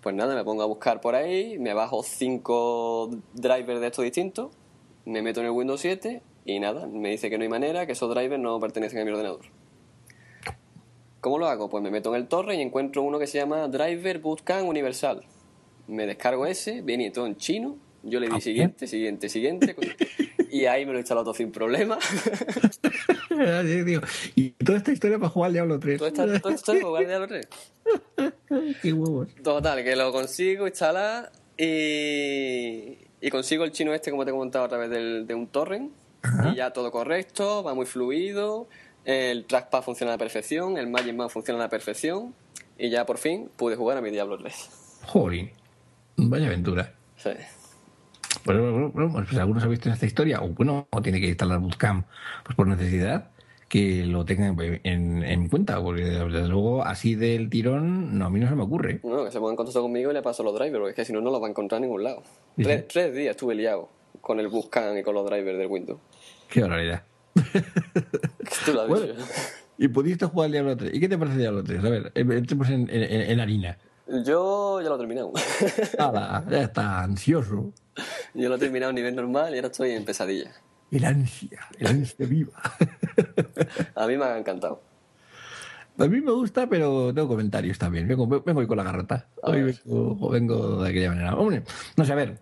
Pues nada, me pongo a buscar por ahí, me bajo cinco drivers de estos distintos, me meto en el Windows 7 y nada, me dice que no hay manera, que esos drivers no pertenecen a mi ordenador. ¿Cómo lo hago? Pues me meto en el torre y encuentro uno que se llama Driver Bootcamp Universal. Me descargo ese, viene todo en chino, yo le di Ah, siguiente, siguiente, siguiente, y ahí me lo he instalado todo sin problema. Y toda esta historia para jugar al Diablo 3. todo esto, todo esto es para jugar Diablo 3. Qué huevos. Total, que lo consigo instalar y, y consigo el chino este, como te he comentado, a través del- de un torrent. Y ya todo correcto, va muy fluido, el trackpad funciona a la perfección, el Magic Mouse funciona a la perfección. Y ya por fin pude jugar a mi Diablo 3. Jolín. Vaya aventura. Sí. Bueno, pues algunos ha visto en esta historia, o bueno, o tiene que instalar Bootcamp pues por necesidad, que lo tengan en, en cuenta, porque desde luego así del tirón, no, a mí no se me ocurre. Bueno, que se ponga en contacto conmigo y le paso los drivers, porque es que si no, no los va a encontrar en ningún lado. Sí, Tres, días estuve liado con el Buscan y con los drivers del Windows. Qué barbaridad. Tú lo has Bueno. Y pudiste jugar al Diablo 3. ¿Y qué te parece el Diablo 3? A ver, eh, entremos en, en, en- en harina. Yo ya lo he terminado. Ya está ansioso. Yo lo he terminado a nivel normal y ahora estoy en pesadilla. El ansia, el ansia viva. A mí me ha encantado. A mí me gusta, pero tengo comentarios también. Vengo, vengo hoy con la garrota. Hoy vengo, vengo de aquella manera. Hombre, no sé, a ver.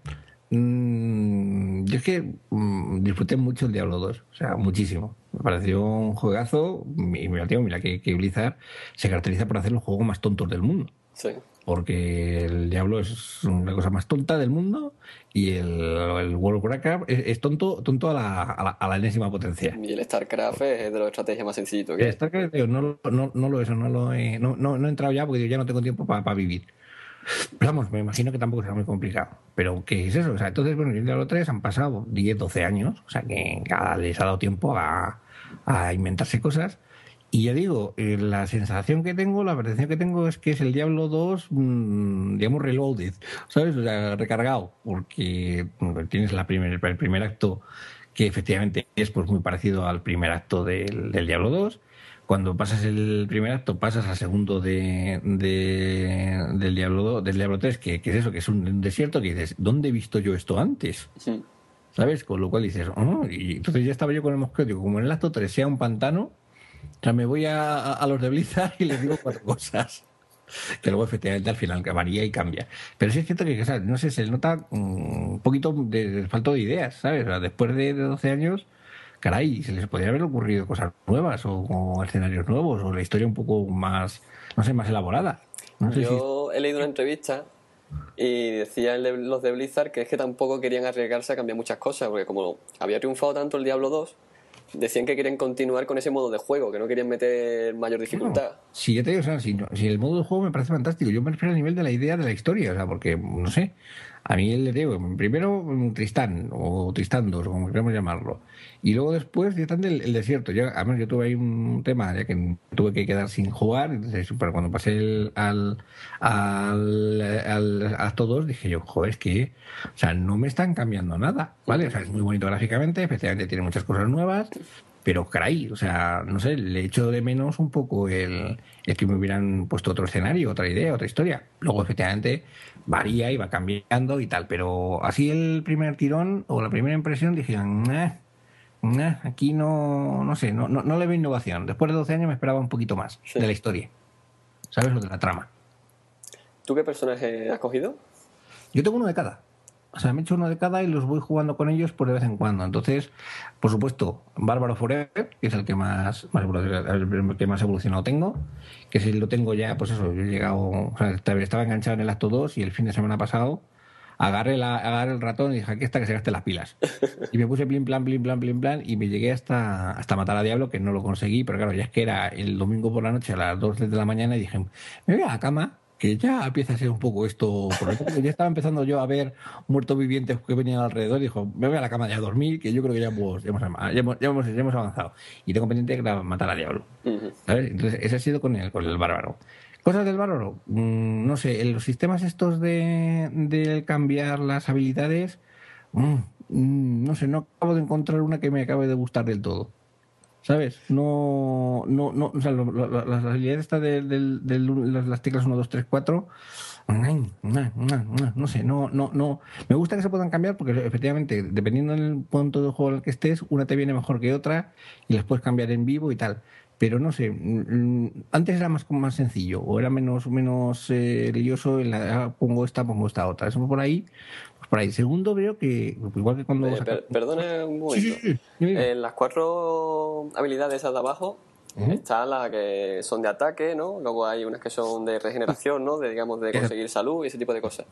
mm, yo es que mm, disfruté mucho el Diablo 2. O sea, muchísimo. Me pareció un juegazo. Y mira, tío, mira que, que Blizzard se caracteriza por hacer los juegos más tontos del mundo. Sí. Porque el Diablo es una cosa más tonta del mundo y el, el World of Warcraft es, es tonto, tonto a la, a, la, a la enésima potencia. Y el StarCraft es de los estrategias más sencillitos El. StarCraft, digo, no, lo- no, no lo eso, no lo he, no, no, no he entrado ya porque digo, ya no tengo tiempo para vivir. Pero vamos, me imagino que tampoco será muy complicado. Pero, ¿qué es eso? O sea, entonces, bueno, el Diablo 3 han pasado 10, 12 años, o sea, que cada- les ha dado tiempo a, a inventarse cosas. Y ya digo, eh, la sensación que tengo, la percepción que tengo es que es el Diablo 2, mm, digamos, reloaded, ¿sabes? O sea, recargado, porque bueno, tienes la primer, el primer acto que efectivamente es pues muy parecido al primer acto del, del Diablo 2. Cuando pasas el primer acto, pasas al segundo de, de- del, Diablo 2, del Diablo 3, que, que es eso, que es un, un desierto, que dices, ¿dónde he visto yo esto antes? Sí. ¿Sabes? Con lo cual dices, oh, y entonces ya estaba yo con el mosqueo, digo, como en el acto 3 sea un pantano, o sea, me voy a, a- los de Blizzard y les digo cuatro cosas. Que luego efectivamente al final varía y cambia. Pero sí es cierto que, o sea, no sé, se nota mm, un poquito de, de falta de ideas, ¿sabes? O sea, después de, de 12 años, caray, se les podría haber ocurrido cosas nuevas o, o escenarios nuevos o la historia un poco más, no sé, más elaborada. No sé si... Yo he leído una entrevista y decían los de Blizzard que es que tampoco querían arriesgarse a cambiar muchas cosas, porque como había triunfado tanto el Diablo 2, decían que querían continuar con ese modo de juego, que no querían meter mayor dificultad. Si yo te digo, o sea, si, no- si el modo de juego me parece fantástico, yo me refiero a nivel de la idea de la historia, o sea, porque, no sé, a mí le digo, primero Tristán, o Tristán 2, o como queramos llamarlo, y luego después directamente el, el desierto. Yo, además, yo tuve ahí un tema, ya que tuve que quedar sin jugar, entonces, pero cuando pasé el- al, al, al acto 2, dije yo, joder, es que, o sea, no me están cambiando nada, ¿vale? O sea, es muy bonito gráficamente, efectivamente tiene muchas cosas nuevas, pero caray, o sea, no sé, le echo de menos un poco el, el que me hubieran puesto otro escenario, otra idea, otra historia. Luego, efectivamente, varía y va cambiando y tal, pero así el primer tirón o la primera impresión dije, "Nah, nah, aquí no, no sé, no, no, no le veo innovación. Después de 12 años me esperaba un poquito más Sí. de la historia, ¿sabes? Lo de la trama. ¿Tú qué personaje has cogido? Yo tengo uno de cada. O sea, me he hecho uno de cada y los voy jugando con ellos por de vez en cuando. Entonces, por supuesto, Bárbaro Forever, que es el que más, más el que más evolucionado tengo, que si lo tengo ya, pues eso, yo he llegado, o sea, estaba enganchado en el acto 2 y el fin de semana pasado agarré, la, agarré el ratón y dije, aquí está que se gaste las pilas. Y me puse plin plan, plin plan, plin plan y me llegué hasta, hasta matar a Diablo, que no lo conseguí, pero claro, ya es que era el domingo por la noche a las 2 de la mañana y dije, me voy a la cama, que ya empieza a ser un poco esto, porque ya estaba empezando yo a ver muertos vivientes que venían alrededor y dijo, me voy a la cama ya a dormir, que yo creo que ya hemos, ya hemos, ya hemos, ya hemos- ya hemos avanzado. Y tengo pendiente la- matar a Diablo. Entonces, ese ha sido con el, con el bárbaro. Cosas del bárbaro. Mm, no sé, en los sistemas estos de, de cambiar las habilidades, mm, mm, no sé, no acabo de encontrar una que me acabe de gustar del todo. ¿Sabes? No, no, no, o sea, las habilidades estas de, las teclas 1, 2, 3, 4, no sé, no, no, no. Me gusta que se puedan cambiar porque efectivamente, dependiendo del punto de juego el que estés, una te viene mejor que otra y las puedes cambiar en vivo y tal pero no sé, mm, antes era más, más sencillo o era menos, menos eh, lioso, en la, ah, pongo esta, pongo esta otra. Eso por ahí, pues por ahí. Segundo, veo que, igual que cuando... Eh, perdona un momento. en las cuatro habilidades de abajo, Están las que son de ataque, ¿no? Luego hay unas que son de regeneración, ¿no? De, digamos, de conseguir salud y ese tipo de cosas.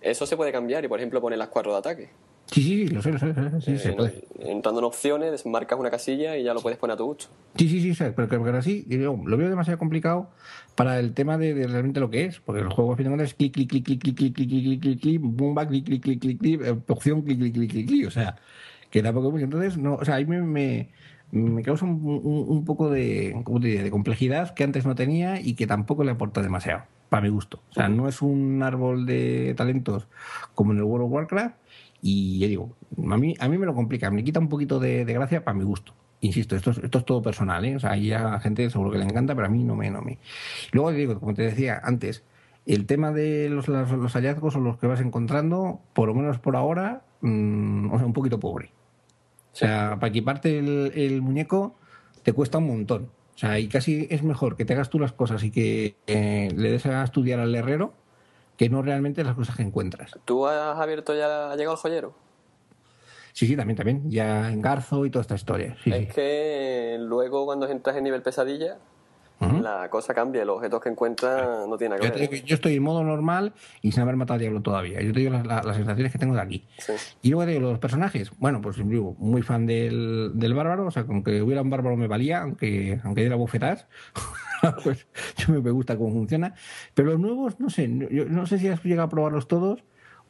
Eso se puede cambiar y, por ejemplo, poner las cuatro de ataque. Sí, sí, lo sé, lo sé, sí, se eh, puede. Entrando en opciones, marcas una casilla y ya lo puedes poner a tu gusto. Sí, sí, sí, pero, pero, pero así lo veo demasiado complicado para el tema de, realmente lo que es, porque el juego al final es clic, clic, clic, clic, clic, clic, clic, clic, clic, clic, bomba, clic, clic, clic, clic, clic, opción, clic, clic, clic, clic, clic, o sea, que tampoco. Entonces, no, o sea, ahí me, me, me causa un, un, un poco de, ¿cómo te de complejidad que antes no tenía y que tampoco le aporta demasiado, para mi gusto. O sea, no es un árbol de talentos como en el World of Warcraft, y ya digo, a mí, a mí me lo complica, me quita un poquito de, gracia para mi gusto. Insisto, esto es, esto es todo personal, ¿eh? O sea, ahí a la gente seguro que le encanta, pero a mí no me, no me. Luego digo, como te decía antes, el tema de los, los, hallazgos o los que vas encontrando, por lo menos por ahora, mm, o sea, un poquito pobre. O sea, para equiparte el, el, muñeco te cuesta un montón. O sea, y casi es mejor que te hagas tú las cosas y que eh, le des a estudiar al herrero que no realmente las cosas que encuentras. ¿Tú has abierto ya, ha llegado el joyero? Sí, sí, también, también. Ya en Garzo y toda esta historia. es que luego cuando entras en nivel pesadilla, la cosa cambia, los objetos que encuentras no tienen nada que ver. Yo estoy en modo normal y sin haber matado al diablo todavía. Yo te digo las, sensaciones que tengo de aquí. Y luego te digo los personajes. Bueno, pues digo, muy fan del, del bárbaro, o sea, con que hubiera un bárbaro me valía, aunque, aunque diera bofetas. pues yo me gusta cómo funciona. Pero los nuevos, no sé, yo no sé si has llegado a probarlos todos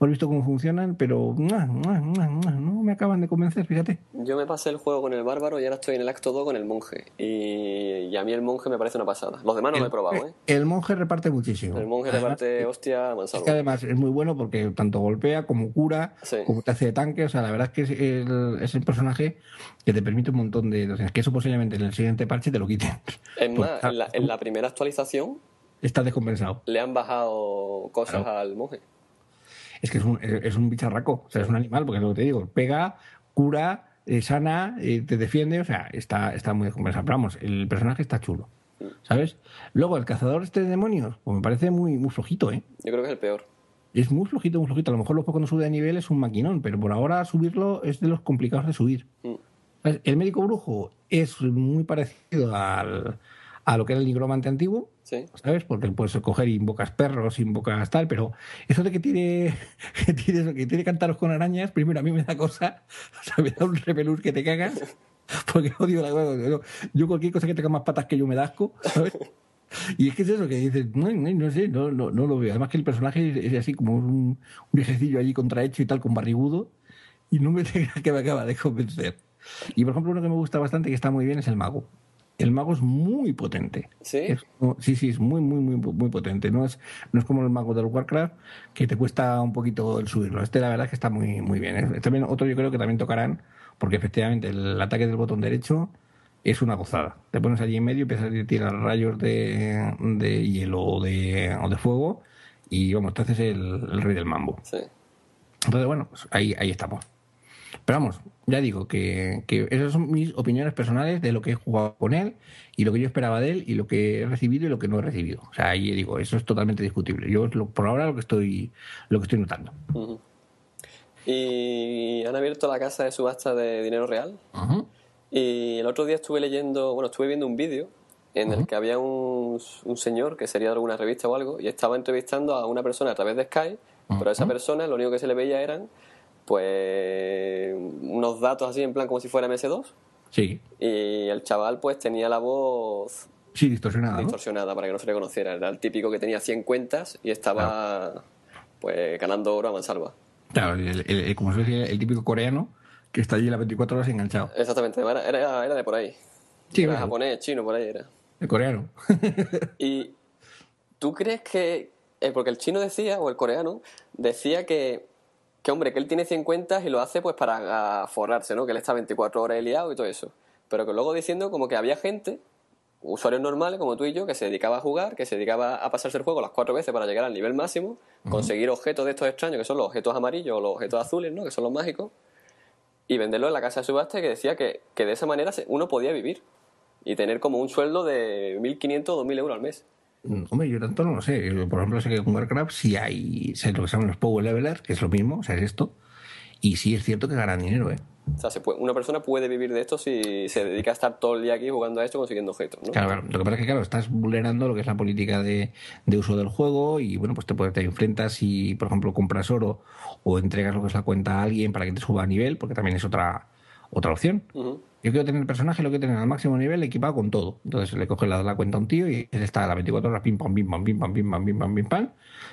he visto cómo funcionan, pero no me acaban de convencer, fíjate. Yo me pasé el juego con el bárbaro y ahora estoy en el acto 2 con el monje. Y, a mí el monje me parece una pasada. Los demás no lo he probado, ¿eh? El monje reparte muchísimo. El monje reparte, hostia, mansalva. Es que además es muy bueno porque tanto golpea como cura, como te hace de tanque. O sea, la verdad es que es el, es el personaje que te permite un montón de. O sea, que eso posiblemente en el siguiente parche te lo quiten. Es más, en, la, en la primera actualización. Está descompensado. Le han bajado cosas al monje es que es un, es un bicharraco, o sea, es un animal, porque es lo que te digo, pega, cura, eh, sana, eh, te defiende, o sea, está, está muy descompensado. Pero vamos, el personaje está chulo, ¿sabes? Luego, el cazador este de demonios, pues me parece muy, muy flojito, ¿eh? Yo creo que es el peor. Es muy flojito, muy flojito. A lo mejor luego cuando sube de nivel es un maquinón, pero por ahora subirlo es de los complicados de subir. Mm. El médico brujo es muy parecido al, a lo que era el nigromante antiguo, ¿sabes? Porque puedes coger y invocas perros, invocas tal, pero eso de que tiene, que tiene, que tiene cántaros con arañas, primero a mí me da cosa, o sea, me da un repelús que te cagas, porque odio la Yo cualquier cosa que tenga más patas que yo me da asco, ¿sabes? Y es que es eso que dices, no, no, sé, no, no, no, lo veo. Además que el personaje es así como un, un viejecillo allí contrahecho y tal, con barrigudo, y no me que me acaba de convencer. Y por ejemplo, uno que me gusta bastante, que está muy bien, es el mago el mago es muy potente. ¿Sí? sí, sí, es muy, muy, muy, muy potente. No es, no es como el mago del Warcraft, que te cuesta un poquito el subirlo. Este, la verdad, es que está muy, muy bien. ¿eh? También, otro yo creo que también tocarán, porque efectivamente el ataque del botón derecho es una gozada. Te pones allí en medio y empiezas a tirar rayos de, de hielo o de, o de fuego y vamos, te haces el, rey del mambo. Sí. Entonces, bueno, pues ahí, ahí estamos. Pero vamos, ya digo que, esas son mis opiniones personales de lo que he jugado con él y lo que yo esperaba de él y lo que he recibido y lo que no he recibido. O sea, ahí digo, eso es totalmente discutible. Yo por ahora lo que estoy lo que estoy notando. Y han abierto la casa de subasta de dinero real. Y el otro día estuve leyendo, bueno, estuve viendo un vídeo en el que había un, un, señor que sería de alguna revista o algo y estaba entrevistando a una persona a través de Skype, pero a esa persona lo único que se le veía eran pues unos datos así en plan como si fuera MS2. Sí. Y el chaval pues tenía la voz Sí, distorsionada. Distorsionada para que no se le conociera. Era el típico que tenía 100 cuentas y estaba pues ganando oro a mansalva. Claro, el, como se decía, el típico coreano que está allí las 24 horas enganchado. Exactamente, era, era, de por ahí. Sí, era japonés, chino, por ahí era. El coreano. y ¿tú crees que, eh, porque el chino decía, o el coreano, decía que, que, hombre, que él tiene 100 cuentas y lo hace pues para forrarse, ¿no? Que él está 24 horas liado y todo eso. Pero que luego diciendo como que había gente, usuarios normales como tú y yo, que se dedicaba a jugar, que se dedicaba a pasarse el juego las cuatro veces para llegar al nivel máximo, conseguir objetos de estos extraños, que son los objetos amarillos o los objetos azules, ¿no? Que son los mágicos y venderlo en la casa de subasta que decía que, que de esa manera uno podía vivir y tener como un sueldo de 1.500 o 2.000 euros al mes. Mm, hombre, yo tanto no lo sé. Por ejemplo, sé que con Warcraft sí hay sé lo que se llaman los Power Levelers, que es lo mismo, o sea, es esto. Y sí es cierto que ganan dinero, ¿eh? O sea, se puede, una persona puede vivir de esto si se dedica a estar todo el día aquí jugando a esto consiguiendo objetos, ¿no? Claro, claro. Lo que pasa es que, claro, estás vulnerando lo que es la política de, de uso del juego y, bueno, pues te, te enfrentas si, por ejemplo, compras oro o entregas lo que es la cuenta a alguien para que te suba a nivel, porque también es otra otra opción. Yo quiero tener el personaje, lo quiero tener al máximo nivel equipado con todo. Entonces le coge la, la cuenta a un tío y él está a las 24 horas, pim, pam, pim, pam, pim, pam, pim, pam, pim, pam, pim, pam.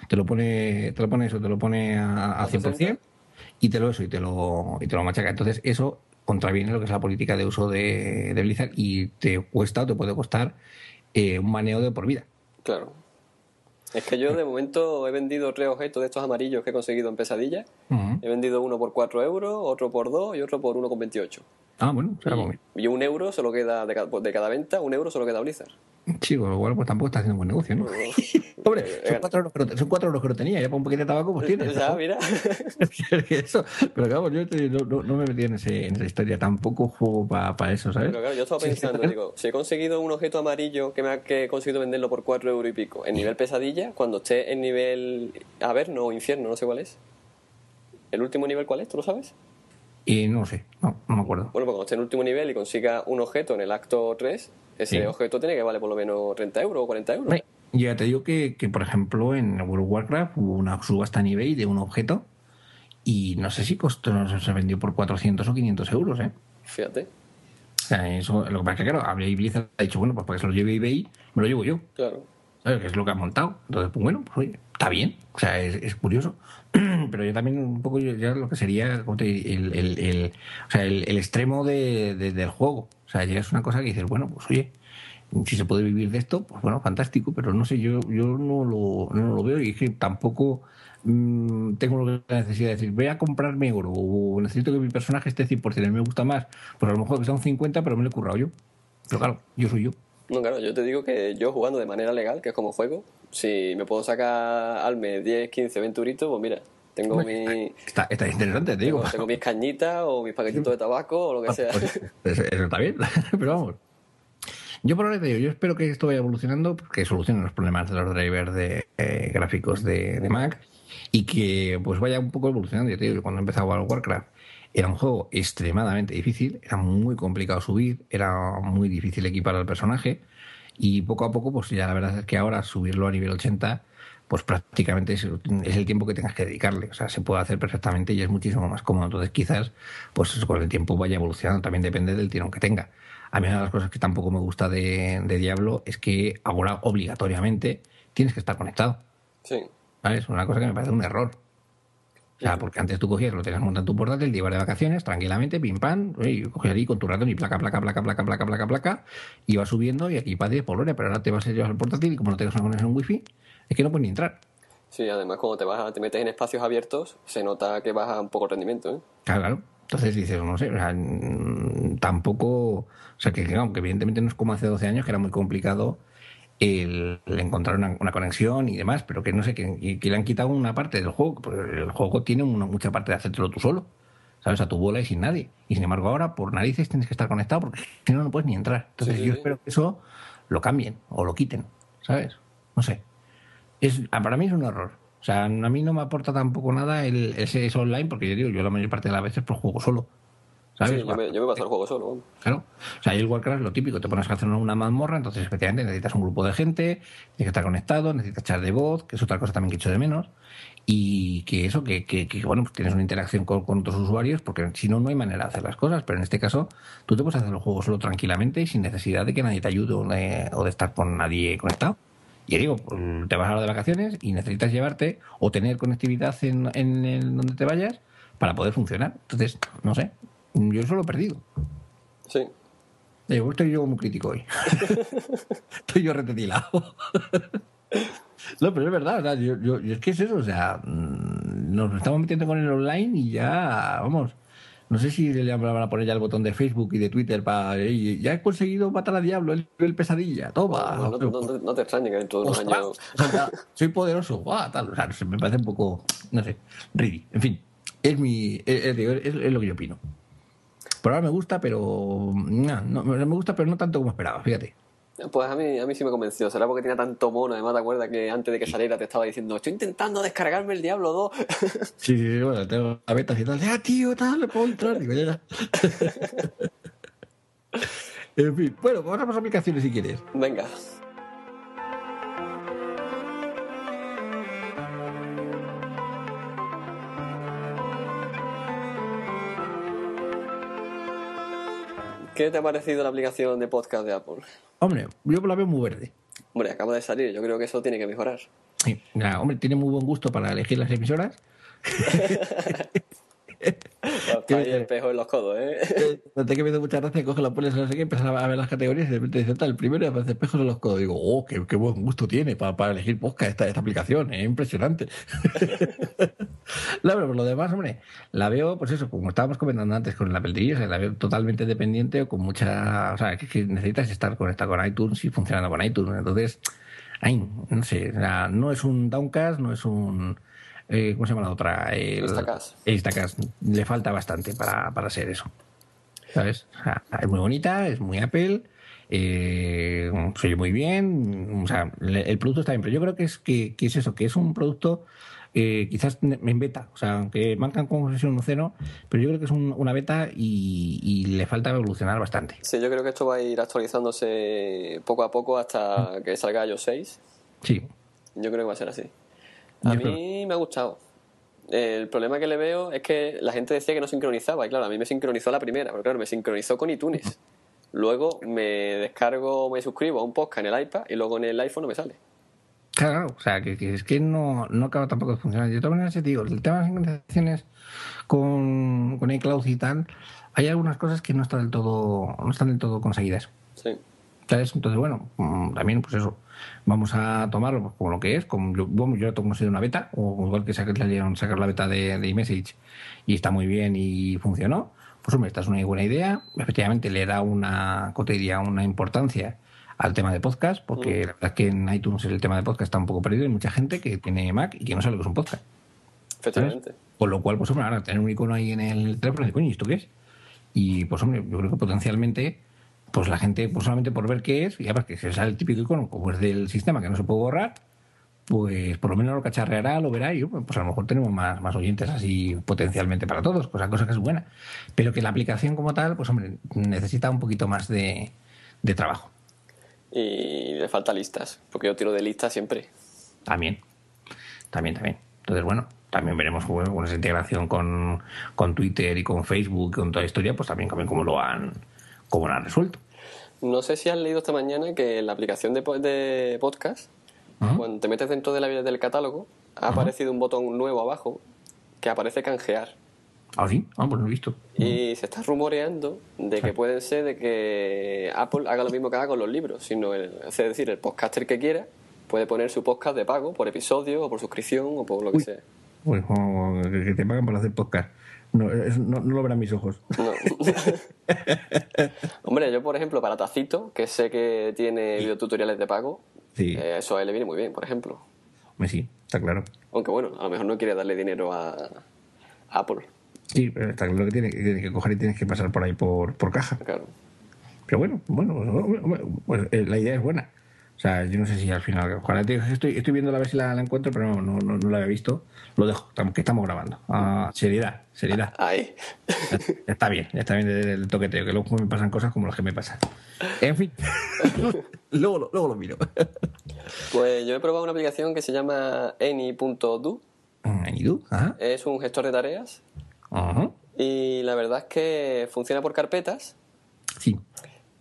Te lo pone, te lo pone eso, te lo pone a, a 100% y te lo eso y te lo, y te lo machaca. Entonces eso contraviene lo que es la política de uso de, de Blizzard y te cuesta o te puede costar eh, un maneo de por vida. Claro. Es que yo de momento he vendido tres objetos de estos amarillos que he conseguido en pesadilla. He vendido uno por 4 euros, otro por 2 y otro por 1,28. Ah, bueno, será y, y un euro se lo queda de cada, de cada venta, un euro se lo queda a Blizzard. Lo cual pues tampoco está haciendo buen negocio, ¿no? Hombre, son cuatro, euros que no, son cuatro euros que no tenía, ya para un paquete de tabaco pues tienes. Ya, mira. eso, pero claro, yo no, no, me metí en, ese, en esa historia, tampoco juego para pa eso, ¿sabes? Pero claro, yo estaba pensando, digo, si he conseguido un objeto amarillo que me ha que he conseguido venderlo por cuatro euros y pico, en nivel pesadilla, cuando esté en nivel a ver, no, infierno, no sé cuál es. ¿El último nivel cuál es? ¿Tú lo sabes? Y no sé, no, no me acuerdo. Bueno, pues cuando esté en último nivel y consiga un objeto en el acto 3, ese objeto tiene que valer por lo menos 30 euros o 40 euros. Yo ya te digo que, que, por ejemplo, en World of Warcraft hubo una subasta a nivel de un objeto y no sé si costó, no sé, se vendió por 400 o 500 euros, ¿eh? Fíjate. O sea, eso, lo que pasa es que, claro, había Blizzard ha dicho, bueno, pues para que se lo lleve eBay, me lo llevo yo. Claro. ¿Sabes? Que es lo que ha montado. Entonces, pues bueno, pues oye, está bien. O sea, es, curioso. Pero yo también un poco ya lo que sería el, el, el, o sea, el, extremo de, del juego. O sea, ya es una cosa que dices, bueno, pues oye, si se puede vivir de esto, pues bueno, fantástico, pero no sé, yo, yo no, lo, no lo veo y es que tampoco mmm, tengo la necesidad de decir, voy a comprarme oro o necesito que mi personaje esté 100%, a mí me gusta más, pues a lo mejor que sea un 50, pero me lo he currado yo. Pero claro, yo soy yo. No, claro, yo te digo que yo jugando de manera legal, que es como juego, si me puedo sacar al mes 10, 15, 20 euritos, pues mira, tengo mi... Está, está interesante, te digo. Tengo, mis cañitas o mis paquetitos de tabaco o lo que sea. Pues, eso está bien, pero vamos. Yo por ahora te digo, yo espero que esto vaya evolucionando, que solucionen los problemas de los drivers de eh, gráficos de, de, Mac y que pues vaya un poco evolucionando. Yo te digo, cuando empezaba a Warcraft era un juego extremadamente difícil, era muy complicado subir, era muy difícil equipar al personaje y poco a poco, pues ya la verdad es que ahora subirlo a nivel 80 pues prácticamente es, el tiempo que tengas que dedicarle. O sea, se puede hacer perfectamente y es muchísimo más cómodo. Entonces, quizás, pues con el tiempo vaya evolucionando. También depende del tirón que tenga. A mí una de las cosas que tampoco me gusta de, de Diablo es que ahora obligatoriamente tienes que estar conectado. Sí. ¿Vale? Es una cosa que me parece un error. O sea, porque antes tú cogías, lo tenías montado en tu portátil, te ibas de vacaciones tranquilamente, pim pam, y cogías ahí con tu ratón y placa, placa, placa, placa, placa, placa, placa, ibas subiendo y aquí para 10 por hora, pero ahora te vas a llevar el portátil y como no tengas una conexión wifi, es que no puedes ni entrar. Sí, además cuando te vas te metes en espacios abiertos, se nota que baja un poco el rendimiento, ¿eh? Claro, claro. Entonces dices, no sé, o sea, mm, tampoco, o sea, que, aunque evidentemente no es como hace 12 años, que era muy complicado el, encontrar una, conexión y demás, pero que no sé, que, que, le han quitado una parte del juego, porque el juego tiene una, mucha parte de hacértelo tú solo, ¿sabes? A tu bola y sin nadie. Y sin embargo ahora, por narices, tienes que estar conectado porque si no, no puedes ni entrar. Entonces yo espero que eso lo cambien o lo quiten, ¿sabes? No sé es, para mí es un error. O sea, a mí no me aporta tampoco nada el, ese, online, porque yo digo, yo la mayor parte de las veces pues juego solo. ¿Sabes? Sí, yo, me, yo me paso el juego solo. Claro. O sea, y el Warcraft lo típico, te pones a hacer una mazmorra, entonces especialmente necesitas un grupo de gente, tienes que estar conectado, necesitas echar de voz, que es otra cosa también que echo de menos. Y que eso, que, que, bueno, pues tienes una interacción con, con, otros usuarios, porque si no, no hay manera de hacer las cosas. Pero en este caso, tú te puedes hacer el juego solo tranquilamente y sin necesidad de que nadie te ayude o de, o de estar con nadie conectado. Y digo, pues, te vas a de vacaciones y necesitas llevarte o tener conectividad en, en, donde te vayas para poder funcionar. Entonces, no sé, yo eso lo he perdido. Sí. Digo, estoy yo muy crítico hoy. estoy yo retetilado. No, pero es verdad, o sea, yo, yo, es que es eso, o sea, mm, nos estamos metiendo con el online y ya, vamos, no sé si le van a poner ya el botón de Facebook y de Twitter para. ya he conseguido matar a Diablo, el, pesadilla, toma. No, te extrañe que dentro de unos años. soy poderoso, tal. O sea, me parece un poco, no sé, ridículo. En fin, es, mi, es, lo que yo opino. Por ahora me gusta, pero. No, no, me gusta, pero no tanto como esperaba, fíjate. Pues a mí, a mí sí me convenció. Será porque tenía tanto mono. Además, ¿te acuerdas que antes de que saliera te estaba diciendo estoy intentando descargarme el Diablo 2? Sí, sí, bueno, tengo la beta y tal. Ah, tío, tal, le puedo entrar. Digo, ya. en fin, bueno, vamos a aplicaciones si quieres. Venga. ¿Qué te ha parecido la aplicación de podcast de Apple? Hombre, yo la veo muy verde. Hombre, acaba de salir, yo creo que eso tiene que mejorar. Sí, hombre, tiene muy buen gusto para elegir las emisoras. Está ahí el en los codos, ¿eh? No te que me muchas gracias, coge la pones, no sé qué, empiezas a ver las categorías y de repente dice, tal, el primero y aparece espejos en los codos. Digo, oh, qué, qué buen gusto tiene para, para elegir podcast esta, esta aplicación, es ¿eh? impresionante. la, pero por lo demás, hombre, la veo, pues eso, como estábamos comentando antes con o sea, la veo totalmente dependiente o con mucha. O sea, que, necesitas estar conectado con iTunes y funcionando con iTunes. Entonces, ay, no sé, no es un downcast, no es un eh, ¿cómo se llama la otra? El, Instacast. Le falta bastante para, para ser eso. ¿Sabes? es muy bonita, es muy Apple, eh, se oye muy bien, o sea, el producto está bien, pero yo creo que es que, es eso, que es un producto eh, quizás en beta, o sea, aunque como si un cero, pero yo creo que es una beta y, le falta evolucionar bastante. Sí, yo creo que esto va a ir actualizándose poco a poco hasta que salga iOS 6. Sí. Yo creo que va a ser así. A mí me ha gustado. El problema que le veo es que la gente decía que no sincronizaba, y claro, a mí me sincronizó la primera, pero claro, me sincronizó con iTunes. Luego me descargo, me suscribo a un podcast en el iPad y luego en el iPhone no me sale. Claro, o sea, que, es que no, no acaba tampoco de funcionar. Yo de todas maneras te digo, el tema de las sincronizaciones con, con iCloud y tal, hay algunas cosas que no están del todo, no están del todo conseguidas. Sí. Entonces, bueno, mm, también pues eso, vamos a tomarlo como lo que es, como yo, bueno, yo lo una beta, o igual que sacar, sacar la beta de, de iMessage y está muy bien y funcionó, pues hombre, esta es una buena idea, efectivamente le da una cotidiana, una importancia al tema de podcast, porque mm. la verdad es que en iTunes el tema de podcast está un poco perdido, hay mucha gente que tiene Mac y que no sabe lo que es un podcast. Efectivamente. Con lo cual, pues hombre, ahora tener un icono ahí en el teléfono, coño, ¿y esto qué es? Y pues hombre, yo creo que potencialmente pues la gente, pues solamente por ver qué es, y además que se sale el típico icono como es del sistema que no se puede borrar, pues por lo menos lo cacharreará, lo verá y pues a lo mejor tenemos más, más oyentes así potencialmente para todos, cosa, cosa que es buena. Pero que la aplicación como tal, pues hombre, necesita un poquito más de, de trabajo. Y le falta listas, porque yo tiro de listas siempre. También, también, también. Entonces, bueno, también veremos con esa integración con, con Twitter y con Facebook, con toda la historia, pues también, también cómo lo han cómo lo han resuelto. No sé si has leído esta mañana que en la aplicación de, de podcast, cuando te metes dentro de la, del catálogo, ha aparecido un botón nuevo abajo que aparece canjear. ¿Ah, sí? Ah, pues lo he visto. Y se está rumoreando de que puede ser de que Apple haga lo mismo que haga con los libros, sino es decir, el podcaster que quiera puede poner su podcast de pago por episodio o por suscripción o por lo que sea. Pues que te pagan por hacer podcast. No, no, lo verán mis ojos. Hombre, yo por ejemplo, para Tacito, que sé que tiene videotutoriales de pago, eh, eso a él le viene muy bien, por ejemplo. Sí, está claro. Aunque bueno, a lo mejor no quiere darle dinero a, Apple. Sí, pero está claro que tiene, que coger y tienes que pasar por ahí por, por caja. Claro. Pero bueno, bueno, pues, eh, la idea es buena. O sea, yo no sé si al final. Ojalá estoy, estoy viendo a ver si la, encuentro, pero no, no, no, la había visto. Lo dejo, que estamos grabando. Ah, seriedad, seriedad. Ahí. Está bien, está bien el toqueteo, que luego me pasan cosas como las que me pasan. En fin, luego, luego lo miro. Pues yo he probado una aplicación que se llama Any.do. Any.do, Es un gestor de tareas. Y la verdad es que funciona por carpetas. Sí.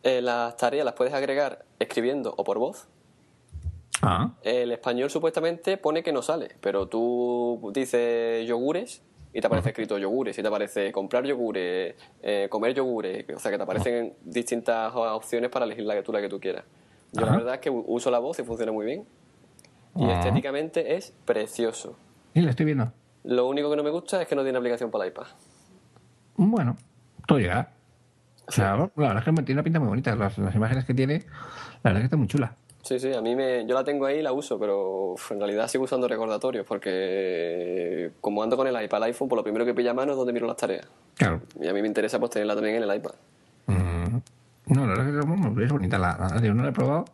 Eh, las tareas las puedes agregar escribiendo o por voz. Ah. El español supuestamente pone que no sale, pero tú dices yogures y te aparece escrito yogures y te aparece comprar yogures, eh, comer yogures, o sea que te aparecen distintas opciones para elegir la que tú, la que tú quieras. Yo la verdad es que uso la voz y funciona muy bien. Y Ah. estéticamente es precioso. Sí, lo estoy viendo. Lo único que no me gusta es que no tiene aplicación para el iPad. Bueno, todo llega. O sea, la verdad es que tiene una pinta muy bonita. Las, las imágenes que tiene, la verdad es que está muy chula. Sí, sí, a mí me, yo la tengo ahí y la uso, pero en realidad sigo usando recordatorios porque como ando con el iPad, el iPhone, pues lo primero que pilla a mano es donde miro las tareas. Claro. Y a mí me interesa pues tenerla también en el iPad. Mm, No, la verdad es que es bonita. La, la- yo no la he probado.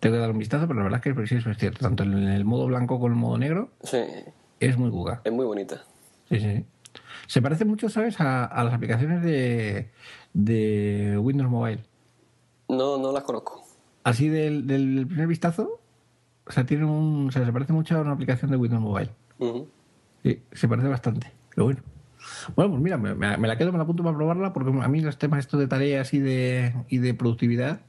Tengo que dar un vistazo, pero la verdad es que sí, eso es cierto. Tanto en el modo blanco como en el modo negro Sí, es muy guga. es muy bonita. Sí, sí. Se parece mucho, ¿sabes?, a, a las aplicaciones de, de Windows Mobile. No, no las conozco. Así del, del primer vistazo, o sea, tiene un, o sea, se parece mucho a una aplicación de Windows Mobile. Sí, se parece bastante. Pero bueno. Bueno, pues mira, me, la quedo, me la apunto para probarla, porque a mí los temas estos de tareas y de, y de productividad,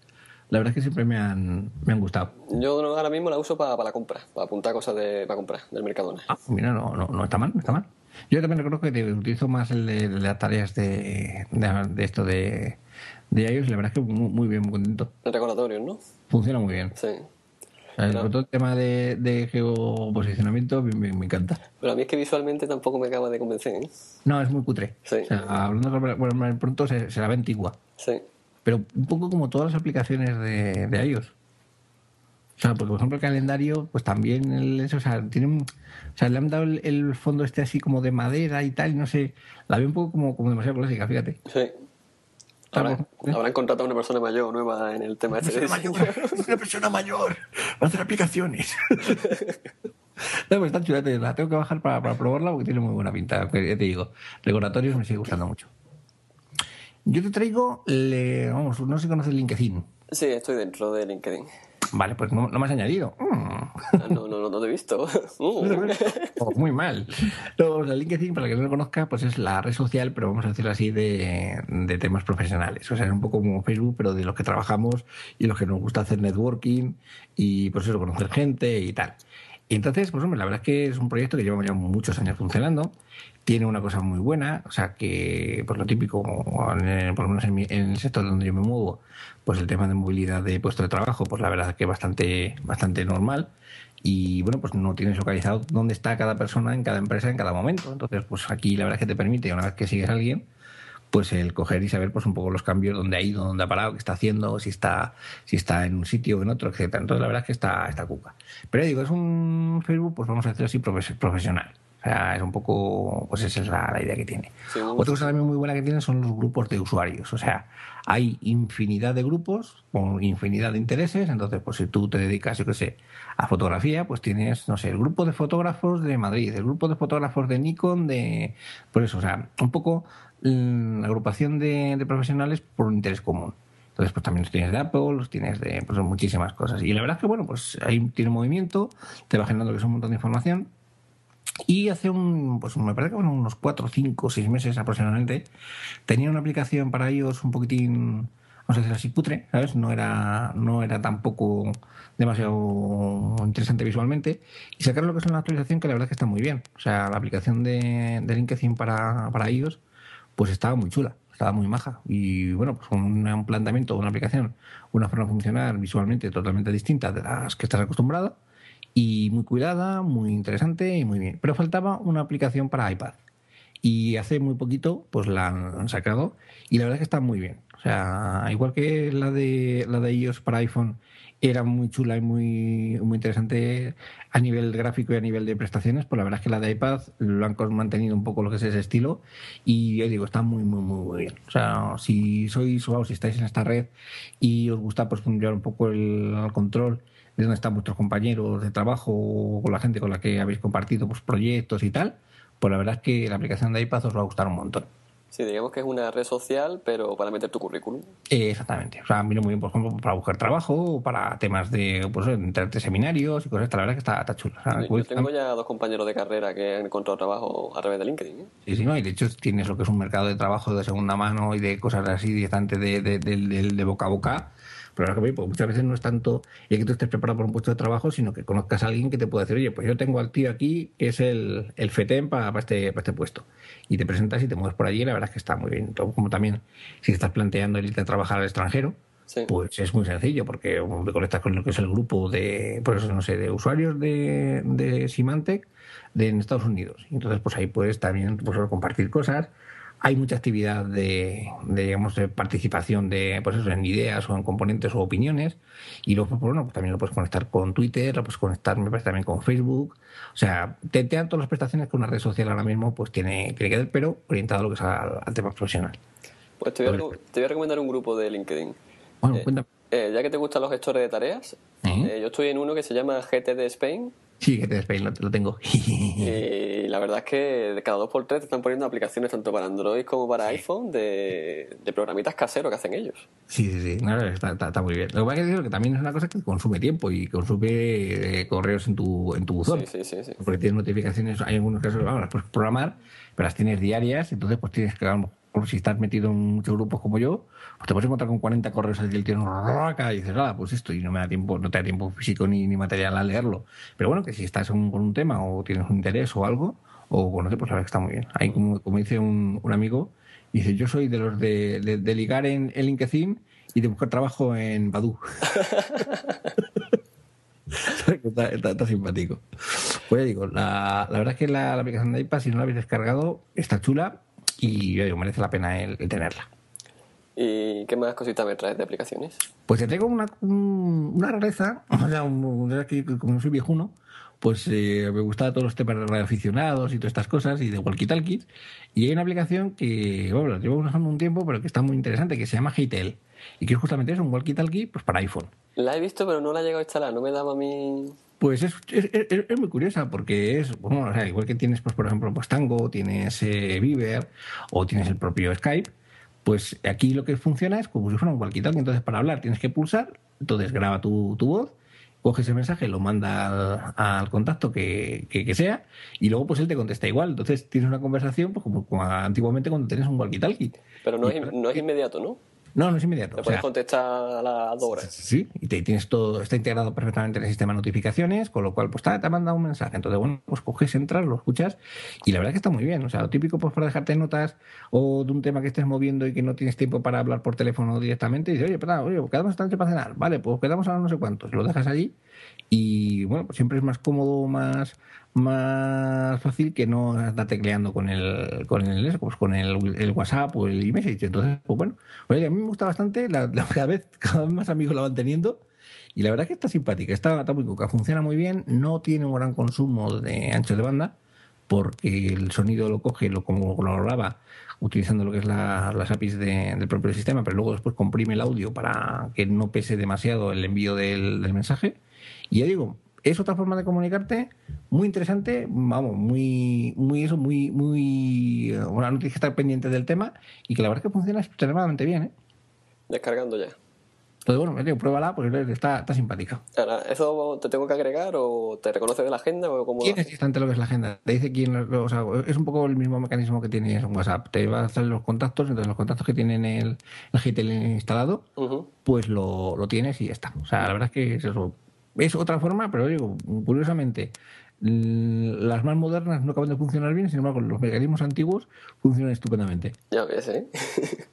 la verdad es que siempre me han, me han gustado. Yo no- ahora mismo la uso para la compra, para apuntar cosas de, para comprar del Mercadona. Ah, mira, no, no, no está mal, no está mal. Yo también reconozco que utilizo más el de, de las tareas de, de, de esto de, de iOS, y la verdad es que muy, muy bien, muy contento. En recordatorios, ¿no? Funciona muy bien. Sí. Todo el tema de, de geoposicionamiento me, me- me encanta. Pero a mí es que visualmente tampoco me acaba de convencer, ¿eh? No, es muy cutre. Sí. O sea, hablando con- bueno, pronto se, se la ve antigua. Sí. pero un poco como todas las aplicaciones de, de iOS. O sea, porque por ejemplo el calendario, pues también el, eso, o sea, tienen, o sea, le han dado el, el fondo este así como de madera y tal, y no sé, la veo un poco como, como demasiado clásica, fíjate. Sí. Habrán, Claro, ¿eh? habrán contratado a una persona mayor nueva en el tema este de diseño. una persona mayor, va a hacer aplicaciones. No, pues está chula, la tengo que bajar para, para probarla porque tiene muy buena pinta. Ya te digo, recordatorios me sigue gustando mucho. Yo te traigo, le- vamos, no sé si conoces LinkedIn. Sí, estoy dentro de LinkedIn. Vale, pues no, no me has añadido. Mm. No, no, no, no te he visto. Oh, muy mal. No, la LinkedIn, para el que no lo conozca, pues es la red social, pero vamos a decirlo así, de, de temas profesionales. O sea, es un poco como Facebook, pero de los que trabajamos y los que nos gusta hacer networking y, pues eso, conocer gente y tal. Y entonces, pues hombre, la verdad es que es un proyecto que llevamos ya muchos años funcionando. Tiene una cosa muy buena, o sea que, pues lo típico, por lo menos en, mi- en el sector donde yo me muevo, pues el tema de movilidad de puesto de trabajo, pues la verdad es que es bastante, bastante normal. Y bueno, pues no tienes localizado dónde está cada persona en cada empresa en cada momento. Entonces, pues aquí la verdad es que te permite, una vez que sigues a alguien, pues el coger y saber pues un poco los cambios, dónde ha ido, dónde ha parado, qué está haciendo, si está, si está en un sitio o en otro, etcétera. Entonces la verdad es que está, está cuca. Pero digo, es un Facebook, pues vamos a decirlo así, profes- profesional. O sea, es un poco, pues esa es la, la idea que tiene. Sí, Otra cosa también muy buena que tiene son los grupos de usuarios. O sea, hay infinidad de grupos con infinidad de intereses. Entonces, pues si tú te dedicas, yo qué sé, a fotografía, pues tienes, no sé, el grupo de fotógrafos de Madrid, el grupo de fotógrafos de Nikon, de. Por eso, o sea, un poco mm, la agrupación de, de profesionales por un interés común. Entonces, pues también los tienes de Apple, los tienes de pues, muchísimas cosas. Y la verdad es que, bueno, pues ahí tiene movimiento, te va generando que es un montón de información. Y hace un, pues me parece que fueron unos 4, 5, 6 meses aproximadamente, tenía una aplicación para iOS un poquitín, vamos a decir así, cutre, ¿sabes? No era, no era tampoco demasiado interesante visualmente. Y sacaron lo que es una actualización que la verdad es que está muy bien. O sea, la aplicación de, de LinkedIn para, para iOS, pues estaba muy chula, estaba muy maja. Y bueno, pues un, un planteamiento, una aplicación, una forma de funcionar visualmente totalmente distinta de las que estás acostumbrado y muy cuidada, muy interesante y muy bien. Pero faltaba una aplicación para iPad. Y hace muy poquito, pues la han sacado y la verdad es que está muy bien. O sea, igual que la de la de iOS para iPhone era muy chula y muy, muy interesante a nivel gráfico y a nivel de prestaciones, pues la verdad es que la de iPad lo han mantenido un poco lo que es ese estilo y yo digo, está muy, muy, muy, muy bien. O sea, si sois o si estáis en esta red y os gusta pues llevar un poco el, el control de dónde están vuestros compañeros de trabajo o con la gente con la que habéis compartido pues, proyectos y tal, pues la verdad es que la aplicación de iPad os va a gustar un montón. Sí, digamos que es una red social, pero para meter tu currículum. Eh, exactamente. O sea, vino muy bien, por ejemplo, para buscar trabajo o para temas de, pues, entrarte seminarios y cosas. La verdad es que está, está chulo. O sea, Yo tengo ya dos compañeros de carrera que han encontrado trabajo a través de LinkedIn. ¿eh? Sí, sí, no, y de hecho tienes lo que es un mercado de trabajo de segunda mano y de cosas así de, de, de- de boca a boca. Pero ahora que pues muchas veces no es tanto y que tú estés preparado para un puesto de trabajo, sino que conozcas a alguien que te pueda decir, oye, pues yo tengo al tío aquí que es el, el FETEM para, para, este, para este puesto. Y te presentas y te mueves por allí y la verdad es que está muy bien. Todo Como también si estás planteando irte a trabajar al extranjero, pues es muy sencillo, porque te conectas con lo que es el grupo de, pues no sé, de usuarios de, de Symantec de, en Estados Unidos. Entonces, pues ahí puedes también pues, compartir cosas. Hay mucha actividad de, digamos, de participación de, pues eso, en ideas o en componentes o opiniones. Y luego, pues, bueno, pues también lo puedes conectar con Twitter, lo puedes conectar, me parece, también con Facebook. O sea, te, dan todas las prestaciones que una red social ahora mismo pues tiene, que dar, pero orientado a lo que es al, tema profesional. Pues te voy, a, recomendar un grupo de LinkedIn. Bueno, eh, eh, ya que te gustan los gestores de tareas, ¿Eh? yo estoy en uno que se llama GTD Spain Sí, que te Spain lo, lo tengo. y la verdad es que de cada dos por tres te están poniendo aplicaciones tanto para Android como para iPhone de, programitas caseros que hacen ellos. Sí, sí, sí. está, está, muy bien. Lo que pasa es que, también es una cosa que consume tiempo y consume eh, correos en tu, en tu buzón. Sí, sí, sí, Porque tienes notificaciones, hay algunos casos, vamos, las puedes programar, pero las tienes diarias, entonces pues tienes que si estás metido en muchos grupos como yo, pues te puedes encontrar con 40 correos el tío y dices, ah, pues esto, y no me da tiempo, no te da tiempo físico ni, ni material a leerlo. Pero bueno, que si estás con un tema o tienes un interés o algo, o bueno, pues la que está muy bien. Ahí, como, como dice un, un amigo, dice, yo soy de los de, ligar en el LinkedIn y de buscar trabajo en Badu. está, está, simpático. Pues ya digo, la, la verdad es que la, la aplicación de iPad, si no la habéis descargado, está chula y yo digo, merece la pena el, tenerla. ¿Y qué más cositas me traes de aplicaciones? Pues te tengo una, una rareza, o sea, como soy viejuno, pues eh, me gustaba todos los temas de radioaficionados y todas estas cosas y de walkie-talkies. Y hay una aplicación que, bueno, la llevo usando un tiempo, pero que está muy interesante, que se llama Heitel. Y que justamente es un walkie-talkie pues, para iPhone. La he visto, pero no la he llegado a instalar, no me daba a mí... Pues es, es, es, muy curiosa porque es, bueno, o sea, igual que tienes, pues, por ejemplo, pues Tango, tienes eh, o tienes el propio Skype, pues aquí lo que funciona es como si fuera un walkie-talkie. Entonces, para hablar tienes que pulsar, entonces graba tu, tu voz, coge ese mensaje, lo manda al, contacto que, que, sea y luego pues él te contesta igual. Entonces tienes una conversación pues, como, antiguamente cuando tenías un walkie-talkie. Pero no es, no es inmediato, ¿no? No, no es inmediato. Te puedes contestar a las dos horas. Sí, y te, tienes todo, está integrado perfectamente en el sistema de notificaciones, con lo cual, pues te ha mandado un mensaje. Entonces, bueno, pues coges, entras, lo escuchas, y la verdad es que está muy bien. O sea, lo típico, pues para dejarte notas o de un tema que estés moviendo y que no tienes tiempo para hablar por teléfono directamente, y dices, oye, perdón, oye, quedamos esta noche para cenar. Vale, pues quedamos a no sé cuántos. Lo dejas allí, y bueno, pues siempre es más cómodo, más más fácil que no andar tecleando con el con el, pues con el, WhatsApp o el iMessage. Entonces, pues bueno, a mí me gusta bastante, la, cada vez cada vez más amigos la van teniendo y la verdad es que está simpática, está, está muy coca, funciona muy bien, no tiene un gran consumo de ancho de banda porque el sonido lo coge lo como lo graba utilizando lo que es la, las APIs del propio sistema, pero luego después comprime el audio para que no pese demasiado el envío del mensaje. Y ya digo, es otra forma de comunicarte muy interesante, vamos, muy, muy eso, muy, muy, bueno, no tienes que estar pendiente del tema y que la verdad es que funciona extremadamente bien, ¿eh? Descargando ya. Entonces, bueno, digo, pruébala porque está, está simpática. ¿Eso te tengo que agregar o te reconoce de la agenda o cómo Tienes instante lo que es la agenda. Te dice quién, o sea, es un poco el mismo mecanismo que tienes en WhatsApp. Te va a hacer los contactos, entonces los contactos que tienen el, el GTL instalado, pues lo, lo, tienes y ya está. O sea, la verdad es que es eso es otra forma, pero digo, curiosamente, las más modernas no acaban de funcionar bien, sin embargo, los mecanismos antiguos funcionan estupendamente. Ya ves, ¿eh?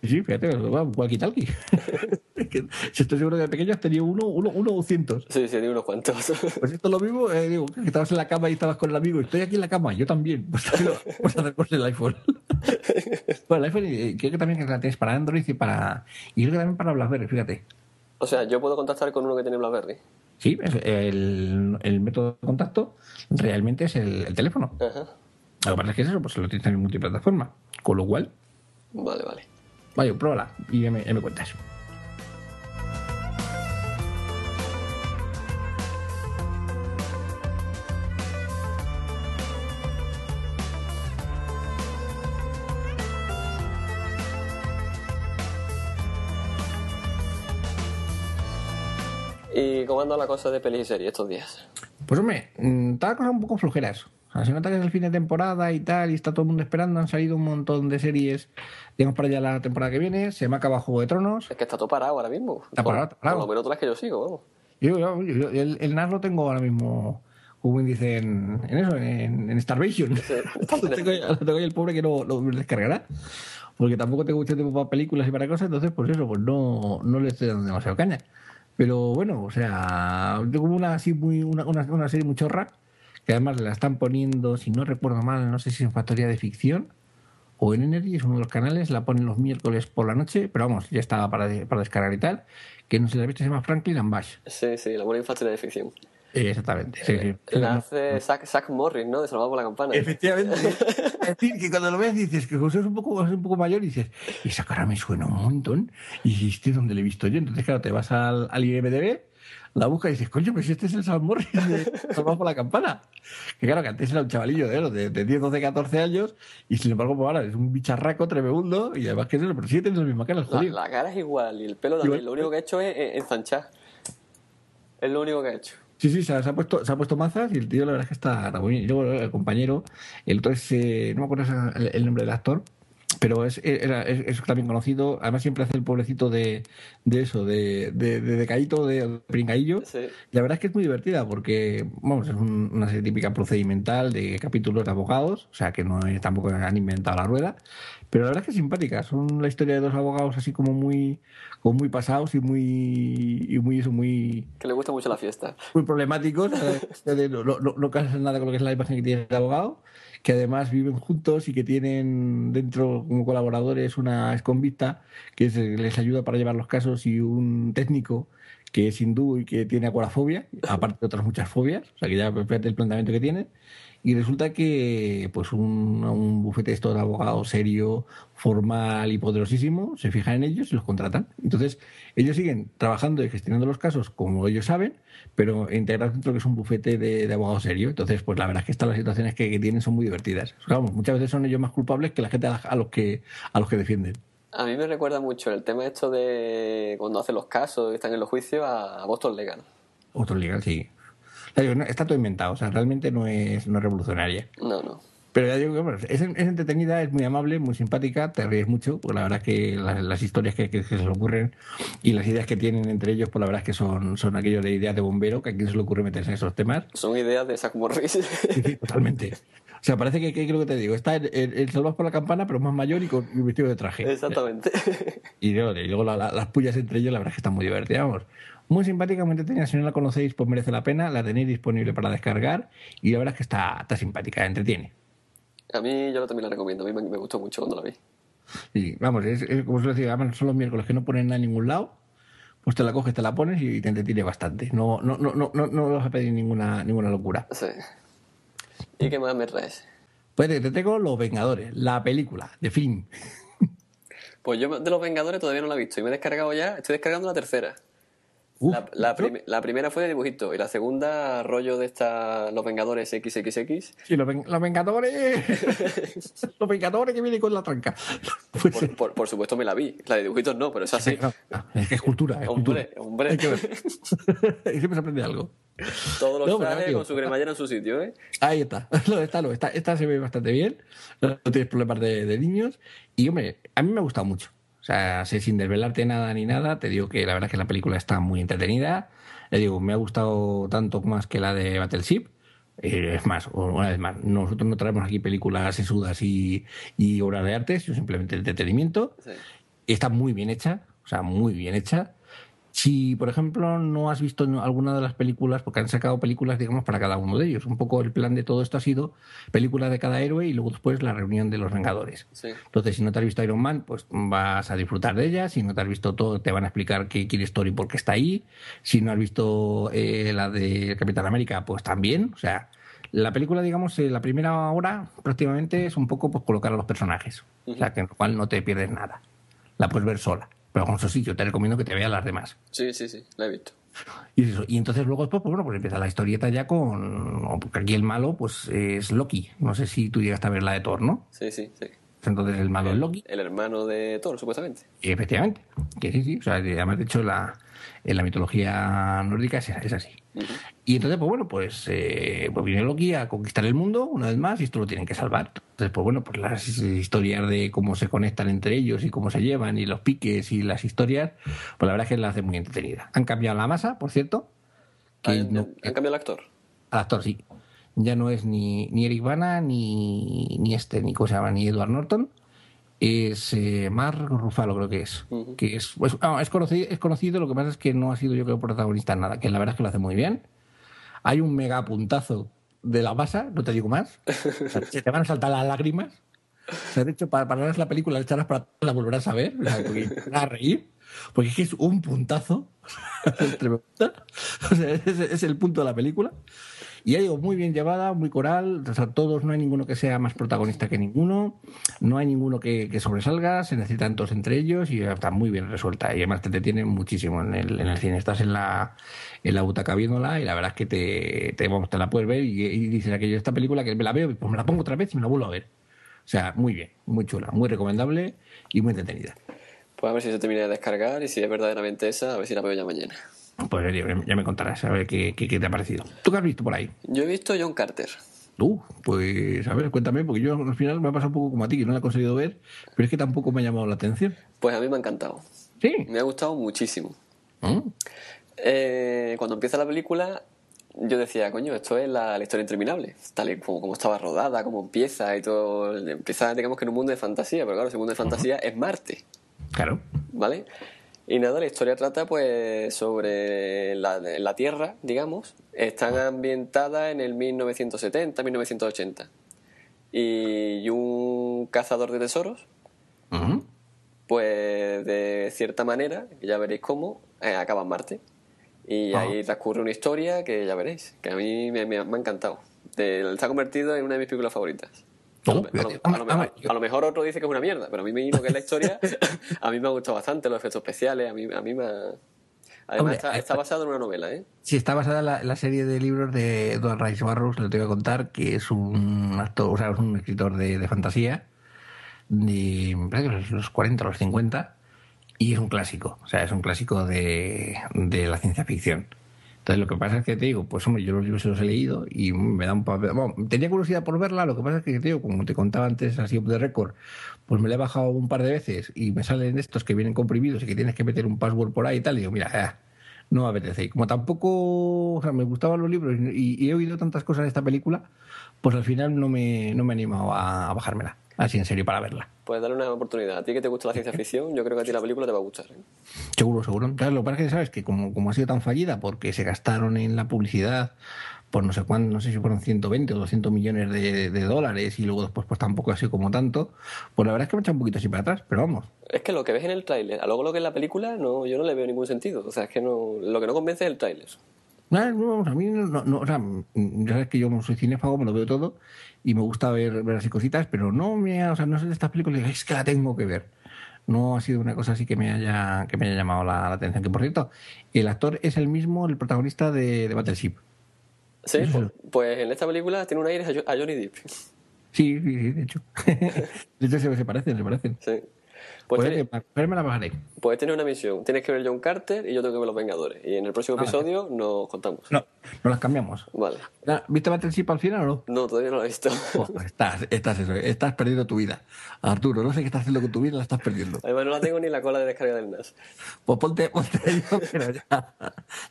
Sí, fíjate, walkie talkie. si estoy seguro que de pequeño has tenido uno, uno, uno o cientos. Sí, sí, unos cuantos. Pues esto es lo mismo, eh, digo, que estabas en la cama y estabas con el amigo, estoy aquí en la cama, yo también. Pues hacer con el iPhone. bueno, el iPhone eh, creo que también que la tienes para Android y para. Y creo que también para BlackBerry, fíjate. O sea, yo puedo contactar con uno que tiene BlackBerry. Sí, el, el método de contacto realmente es el, teléfono. Ajá. Lo que pasa es que es eso, pues lo tienes en multiplataforma. Con lo cual. Vale, vale. Vaya, pruébala y me cuentas. ¿Y cómo anda la cosa de pelis y series estos días? Pues hombre, mm, está la cosa un poco flojeras. O sea, se nota que es el fin de temporada y tal, y está todo el mundo esperando. Han salido un montón de series, digamos, para ya la temporada que viene. Se me acaba Juego de Tronos. Es que está todo parado ahora mismo. Está parado, está parado. Por lo menos que yo sigo, vamos. Yo, yo, el, el, NAS lo tengo ahora mismo, como dice en, en eso, en, en Starvation. Sí, lo, tengo, lo tengo ahí el pobre que no lo descargará. porque tampoco tengo mucho tiempo para películas y para cosas, entonces pues eso, pues no, no le estoy dando demasiado caña. Pero bueno, o sea, tengo una así muy, una, una, una serie muy chorra, que además la están poniendo, si no recuerdo mal, no sé si en Factoría de Ficción o en Energy, es uno de los canales, la ponen los miércoles por la noche, pero vamos, ya estaba para, para descargar y tal, que no si la viste, se llama Franklin and Bash. Sí, sí, la ponen en Factoría de Ficción. Exactamente. Sí, sí. La hace Zack, Zack Morris, ¿no? De Salvado por la Campana. Efectivamente. es decir, que cuando lo ves dices que José es un poco, es un poco mayor y dices, esa cara me suena un montón. Y este es donde le he visto yo. Entonces, claro, te vas al, al IMDB, la buscas y dices, coño, pero si este es el Sam Morris de Salvado por la Campana. Que claro, que antes era un chavalillo de, de, de 10, 12, 14 años y sin embargo, pues ahora es un bicharraco tremendo y además que es eso, pero sí tienes la misma cara, La, la cara es igual y el pelo también. Igual. Lo único que ha hecho es ensanchar. Es lo único que ha hecho. Sí, sí, se ha, puesto, se ha puesto mazas y el tío la verdad es que está, muy bien. Y luego el compañero, el otro es, eh, no me acuerdo el nombre del actor, pero es, era, es, es también conocido, además siempre hace el pobrecito de, de eso, de, de, de decaíto, de pringaillo. Sí. La verdad es que es muy divertida porque, vamos, es un- una serie típica procedimental de capítulos de abogados, o sea que no es, tampoco han inventado la rueda, pero la verdad es que es simpática. Son la historia de dos abogados así como muy, como muy pasados y muy, y muy, eso, muy, Que le gusta mucho la fiesta. muy problemáticos, de- no, no, no, no nada con lo que es la imagen que tiene el abogado, que además viven juntos y que tienen dentro como colaboradores una exconvicta que es- les ayuda para llevar los casos y un técnico que es hindú y que tiene acuarafobia, aparte de otras muchas fobias, o sea que ya el planteamiento que tiene. Y resulta que pues un, un bufete esto de abogado serio, formal y poderosísimo se fija en ellos y los contratan. Entonces, ellos siguen trabajando y gestionando los casos como ellos saben, pero integrados dentro de lo que es un bufete de, de abogado serio. Entonces, pues la verdad es que estas las situaciones que, que tienen son muy divertidas. O sea, vamos, muchas veces son ellos más culpables que la gente a, a los que a los que defienden. A mí me recuerda mucho el tema esto de cuando hacen los casos y están en los juicios a, Boston Legal. Otro legal, sí. Ya digo, no, está todo inventado, o sea, realmente no es, no es revolucionaria. No, no. Pero ya digo que bueno, es, es entretenida, es muy amable, muy simpática, te ríes mucho, porque la verdad es que las, las historias que, se le ocurren y las ideas que tienen entre ellos, pues la verdad es que son, son aquellos de ideas de bombero, que a quien se le ocurre meterse en esos temas. Son ideas de Zack Morris. Sí, totalmente. O sea, parece que, que creo que te digo, está el, el, el Salvador por la campana, pero más mayor y con y vestido de traje. Exactamente. Y luego, y luego la- la- las pullas entre ellos, la verdad es que están muy divertidas. Vamos. Muy simpática, muy entretenida. Si no la conocéis, pues merece la pena. La tenéis disponible para descargar. Y la verdad es que está, está simpática, entretiene. A mí yo también la recomiendo. A mí me, me gustó mucho cuando la vi. Y vamos, es, es como lo decía, además son los miércoles que no ponen nada en ningún lado. Pues te la coges, te la pones y te entretiene bastante. No, no, no, no, no, no vas a pedir ninguna, ninguna locura. Sí. ¿Y qué más me traes? Pues te, te tengo Los Vengadores, la película de film. Pues yo de los Vengadores todavía no la he visto y me he descargado ya. Estoy descargando la tercera. Uf, La, la ¿eso? prim- la primera fue de dibujito y la segunda rollo de esta Los Vengadores XXX. Sí, los, ven- los Vengadores. los Vengadores que vienen con la tranca. Pues, Por, por, por supuesto me la vi. La de dibujitos no, pero esa sí. no, no, es que es cultura, es cultura. Hombre. Hay que ver. Siempre se aprende algo. Todos los No, trajes con su cremallera en su sitio, ¿eh? Ahí está. No, esta, no, esta, esta se ve bastante bien. No tienes problemas de, de niños. Y, hombre, a mí me ha gustado mucho. O sea, sé, sin desvelarte nada ni nada, te digo que la verdad es que la película está muy entretenida. Le digo, me ha gustado tanto más que la de Battleship. Eh, es más, una vez más, nosotros no traemos aquí películas sesudas y, y obras de arte, sino simplemente entretenimiento. Sí. Está muy bien hecha, o sea, muy bien hecha. Si, por ejemplo, no has visto alguna de las películas, porque han sacado películas, digamos, para cada uno de ellos. Un poco el plan de todo esto ha sido películas de cada héroe y luego después la reunión de los Vengadores. Sí. Entonces, si no te has visto Iron Man, pues vas a disfrutar de ella. Si no te has visto todo, te van a explicar qué quiere Story por qué está ahí. Si no has visto eh, la de Capitán América, pues también. O sea, la película, digamos, eh, la primera hora prácticamente es un poco pues, colocar a los personajes. O sea, que en lo cual no te pierdes nada. La puedes ver sola. Pero con eso sí, yo te recomiendo que te veas las demás. Sí, sí, sí, la he visto. Y, eso. y entonces luego después, pues bueno, pues empieza la historieta ya con... Porque aquí el malo, pues es Loki. No sé si tú llegaste a ver la de Thor, ¿no? Sí, sí, sí. Entonces el malo es Loki. El hermano de Thor, supuestamente. Y efectivamente, que sí, sí. O sea, además, de hecho, la, en la mitología nórdica es, es así. Y entonces, pues bueno, pues, eh, pues viene Loki a conquistar el mundo una vez más y esto lo tienen que salvar. Entonces, pues bueno, pues las historias de cómo se conectan entre ellos y cómo se llevan y los piques y las historias, pues la verdad es que la hace muy entretenida. Han cambiado la masa, por cierto. Que ¿Han, no- han cambiado el actor? al actor sí. Ya no es ni, ni Eric Bana, ni, ni este, ni se llama, ni Edward Norton. Es eh, Mark Ruffalo, creo que es. que es, pues, ah, es, conocido, es conocido, lo que pasa es que no ha sido yo creo protagonista en nada, que la verdad es que lo hace muy bien. Hay un mega puntazo de la masa, no te digo más. se te van a saltar las lágrimas. de hecho, para parar la película, echarlas para la volverás a ver, porque a reír, porque es que es un puntazo. o sea, es el punto de la película. Y ya digo, muy bien llevada, muy coral, o sea, todos, no hay ninguno que sea más protagonista que ninguno, no hay ninguno que, sobresalga, se necesitan todos entre ellos y está muy bien resuelta. Y además te detiene muchísimo en el, en el cine. Estás en la, en la butaca viéndola y la verdad es que te, te, te la puedes ver y, dices aquello, esta película que me la veo, pues me la pongo otra vez y me la vuelvo a ver. O sea, muy bien, muy chula, muy recomendable y muy entretenida. Pues a ver si se termina de descargar y si es verdaderamente esa, a ver si la veo ya mañana. Pues ya me contarás a ver qué, te ha parecido. ¿Tú qué has visto por ahí? Yo he visto John Carter. Tú, pues a ver, cuéntame, porque yo al final me ha pasado un poco como a ti, que no la he conseguido ver, pero es que tampoco me ha llamado la atención. Pues a mí me ha encantado. Sí. Me ha gustado muchísimo. ¿Mm? Eh, cuando empieza la película, yo decía, coño, esto es la, historia interminable, tal y como, estaba rodada, cómo empieza y todo. Empieza, digamos que en un mundo de fantasía, pero claro, ese mundo de fantasía es Marte. Claro. ¿Vale? Y nada, la historia trata pues sobre la, la Tierra, digamos. Están ambientadas en el 1970, 1980. Y un cazador de tesoros, pues de cierta manera, ya veréis cómo, eh, acaba en Marte. Y ahí transcurre una historia que ya veréis, que a mí me, me, ha encantado. De, se ha convertido en una de mis películas favoritas. A lo, mejor otro dice que es una mierda, pero a mí me lo que es la historia, a mí me ha gustado bastante los efectos especiales, a mí, a mí me Además, está, está, basado en una novela, ¿eh? Sí, está basada en la, la serie de libros de Edward Rice Burroughs, le tengo que contar, que es un actor, o sea, es un escritor de, de fantasía de los 40 o los 50 y es un clásico, o sea, es un clásico de, de la ciencia ficción. Entonces, lo que pasa es que te digo, pues hombre, yo los libros los he leído y me da un papel. Bueno, tenía curiosidad por verla, lo que pasa es que te digo, como te contaba antes, así de récord, pues me la he bajado un par de veces y me salen estos que vienen comprimidos y que tienes que meter un password por ahí y tal. Y digo, mira, ah, no me apetece. Y como tampoco, me gustaban los libros y, he oído tantas cosas de esta película, pues al final no me, no me he animado a bajármela así en serio para verla. Pues darle una oportunidad. A ti que te gusta la ciencia ficción, yo creo que a ti la película te va a gustar. ¿eh? Seguro, seguro. Claro, lo que pasa es que sabes que como, como ha sido tan fallida porque se gastaron en la publicidad por no sé cuánto, no sé si fueron 120 o 200 millones de, dólares y luego después pues tampoco ha sido como tanto, pues la verdad es que me echa un poquito así para atrás, pero vamos. Es que lo que ves en el tráiler, a luego lo que es la película, no, yo no le veo ningún sentido. O sea, es que no, lo que no convence es el tráiler. No, a mí no, no, o sea, ya sabes que yo como soy cinéfago, me lo veo todo y me gusta ver, ver así cositas, pero no me, o sea, no sé de estas películas, es que la tengo que ver. No ha sido una cosa así que me haya, que me haya llamado la, atención. Que por cierto, el actor es el mismo, el protagonista de, de Battleship. Sí, pues, pues, en esta película tiene un aire a Johnny Depp. Sí, sí, sí, de hecho. de hecho se, se parecen, se parecen. Sí. Pues, pues, me la bajaré. Pues tienes una misión. Tienes que ver John Carter y yo tengo que ver Los Vengadores. Y en el próximo ah, episodio nos contamos. No, no las cambiamos. Vale. ¿Viste Battleship al final o no? No, todavía no lo he visto. Oh, estás, estás, eso, estás perdiendo tu vida. Arturo, no sé qué estás haciendo con tu vida, la estás perdiendo. Además, no la tengo ni la cola de descarga del NAS. Pues ponte, ponte yo, pero ya.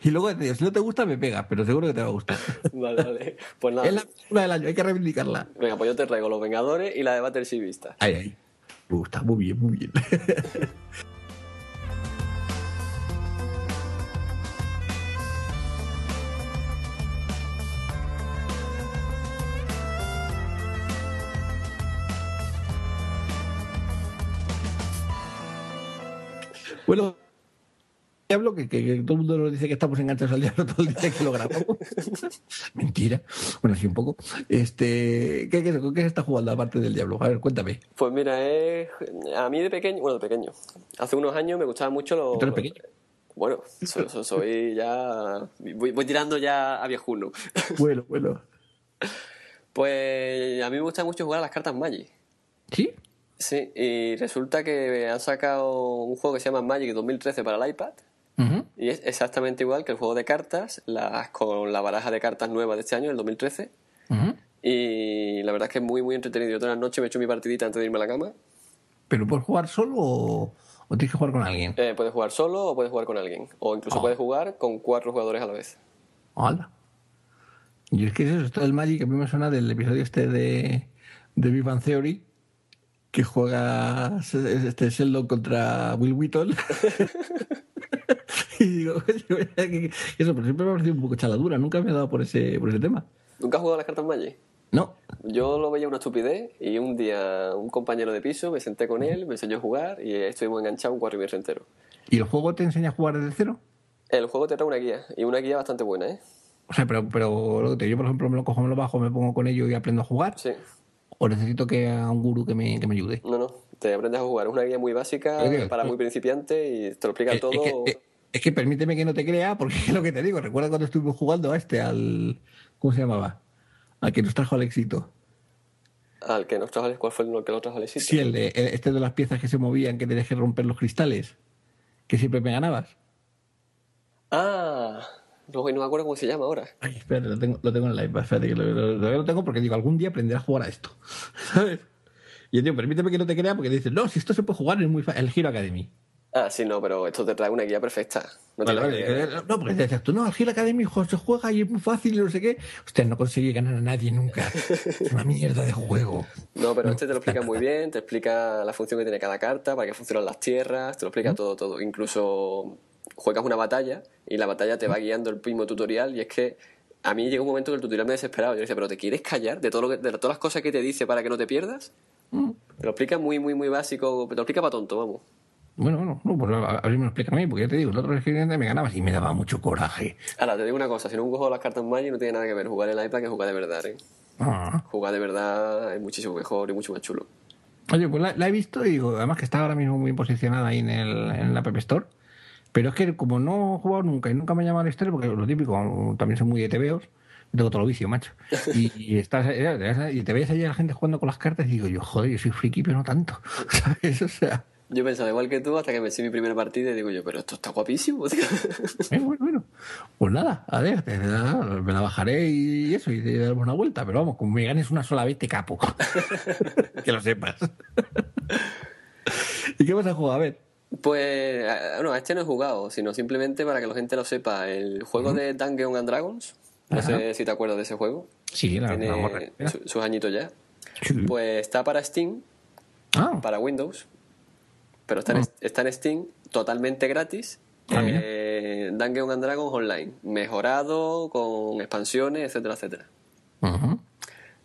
Y luego, si no te gusta, me pegas, pero seguro que te va a gustar. Vale, vale. Pues nada. Es la película del año, hay que reivindicarla. Venga, pues yo te traigo Los Vengadores y la de Battleship Vista. Ahí, ahí. Me gusta, muy bien, muy bien. bueno, diablo, que, todo el mundo nos dice que estamos enganchados al diablo todo el día que lo grabamos. Mentira. Bueno, sí, un poco. Este, ¿qué, qué, qué se está jugando aparte del diablo? A ver, cuéntame. Pues mira, es, a mí de pequeño, bueno, de pequeño, hace unos años me gustaban mucho los... ¿Tú eres pequeño? Bueno, soy, ya... Voy, tirando ya a viejuno. Bueno, bueno. Pues a mí me gusta mucho jugar a las cartas Magic. ¿Sí? Sí, y resulta que han sacado un juego que se llama Magic 2013 para el iPad. Y es exactamente igual que el juego de cartas, las, con la baraja de cartas nueva de este año, el 2013. Y la verdad es que es muy, muy entretenido. Yo todas las noches me he hecho mi partidita antes de irme a la cama. ¿Pero puedes jugar solo o, tienes que jugar con alguien? Eh, puedes jugar solo o puedes jugar con alguien. O incluso ah. puedes jugar con cuatro jugadores a la vez. ¡Hala! Y es que eso, esto del Magic a mí me suena del episodio este de, de Big Theory, que juega este Sheldon contra Will Wheaton. y digo, eso, pero siempre me ha parecido un poco chaladura, nunca me ha dado por ese, por ese tema. ¿Nunca has jugado a las cartas Magic? No. Yo lo veía una estupidez y un día un compañero de piso me senté con él, me enseñó a jugar y estuvimos enganchados un medio entero. ¿Y el juego te enseña a jugar desde cero? El juego te trae una guía y una guía bastante buena, ¿eh? O sea, pero, pero yo, por ejemplo, me lo cojo, me lo bajo, me pongo con ello y aprendo a jugar. Sí. ¿O necesito que a un guru que me, que me ayude? No, no, te aprendes a jugar. Es una guía muy básica para muy principiante y te lo explica todo. Es que, permíteme que no te crea, porque es lo que te digo. Recuerda cuando estuvimos jugando a este, al. ¿Cómo se llamaba? Al que nos trajo al éxito. ¿Al que nos trajo al ¿Cuál fue el que nos trajo al éxito? Sí, el de, este de las piezas que se movían, que te dejé romper los cristales. Que siempre me ganabas. Ah. No, no me acuerdo cómo se llama ahora. Ay, espérate, lo tengo, lo tengo en la iPad. Espérate, que lo, lo, tengo porque digo, algún día aprenderé a jugar a esto. ¿Sabes? Y yo digo, permíteme que no te crea porque dices, no, si esto se puede jugar es muy fácil. El Giro Academy. Ah, sí, no, pero esto te trae una guía perfecta. No, vale, vale. No, porque decías tú, no, el Giro Academy se juega y es muy fácil y no sé qué. Usted no consigue ganar a nadie nunca. Es una mierda de juego. No, pero este te lo explica muy bien, te explica la función que tiene cada carta, para qué funcionan las tierras, te lo explica todo, todo. Incluso juegas una batalla y la batalla te va guiando el mismo tutorial y es que a mí llegó un momento que el tutorial me desesperaba. Yo decía, pero ¿te quieres callar de, todo lo de todas las cosas que te dice para que no te pierdas? Mm. Te lo explica muy, muy, muy básico. Te lo explica para tonto, vamos. Bueno, bueno, no, pues a, mí me lo explica a mí, porque ya te digo, el otro escribiente me ganabas y me daba mucho coraje. Ahora, te digo una cosa, si no juego las cartas Magic no tiene nada que ver jugar el iPad que jugar de verdad, ¿eh? Ah. Jugar de verdad es muchísimo mejor y mucho más chulo. Oye, pues la, he visto y digo, además que está ahora mismo muy posicionada ahí en, el, en la App Store. Pero es que como no he jugado nunca y nunca me ha llamado la historia, porque lo típico, también son muy de TVOs, tengo todo lo vicio, macho. Y, estás, y te ves ahí a la gente jugando con las cartas y digo yo, joder, yo soy friki, pero no tanto. ¿Sabes? O sea... Yo pensaba igual que tú hasta que me hice mi primera partida y digo yo, pero esto está guapísimo. Eh, bueno, bueno. Pues nada, a ver, me la bajaré y eso, y te daremos una vuelta. Pero vamos, como me ganes una sola vez, te capo. que lo sepas. ¿Y qué vas a jugar? A ver. Pues, bueno, a este no he jugado, sino simplemente para que la gente lo sepa. El juego de Dungeons and Dragons, no sé si te acuerdas de ese juego. Sí, la, Tiene sus añitos ya. Pues está para Steam, ah. para Windows, pero está, en, ah. está en Steam totalmente gratis. Ah, eh, Dungeons and Dragons Online, mejorado, con expansiones, etcétera, etcétera.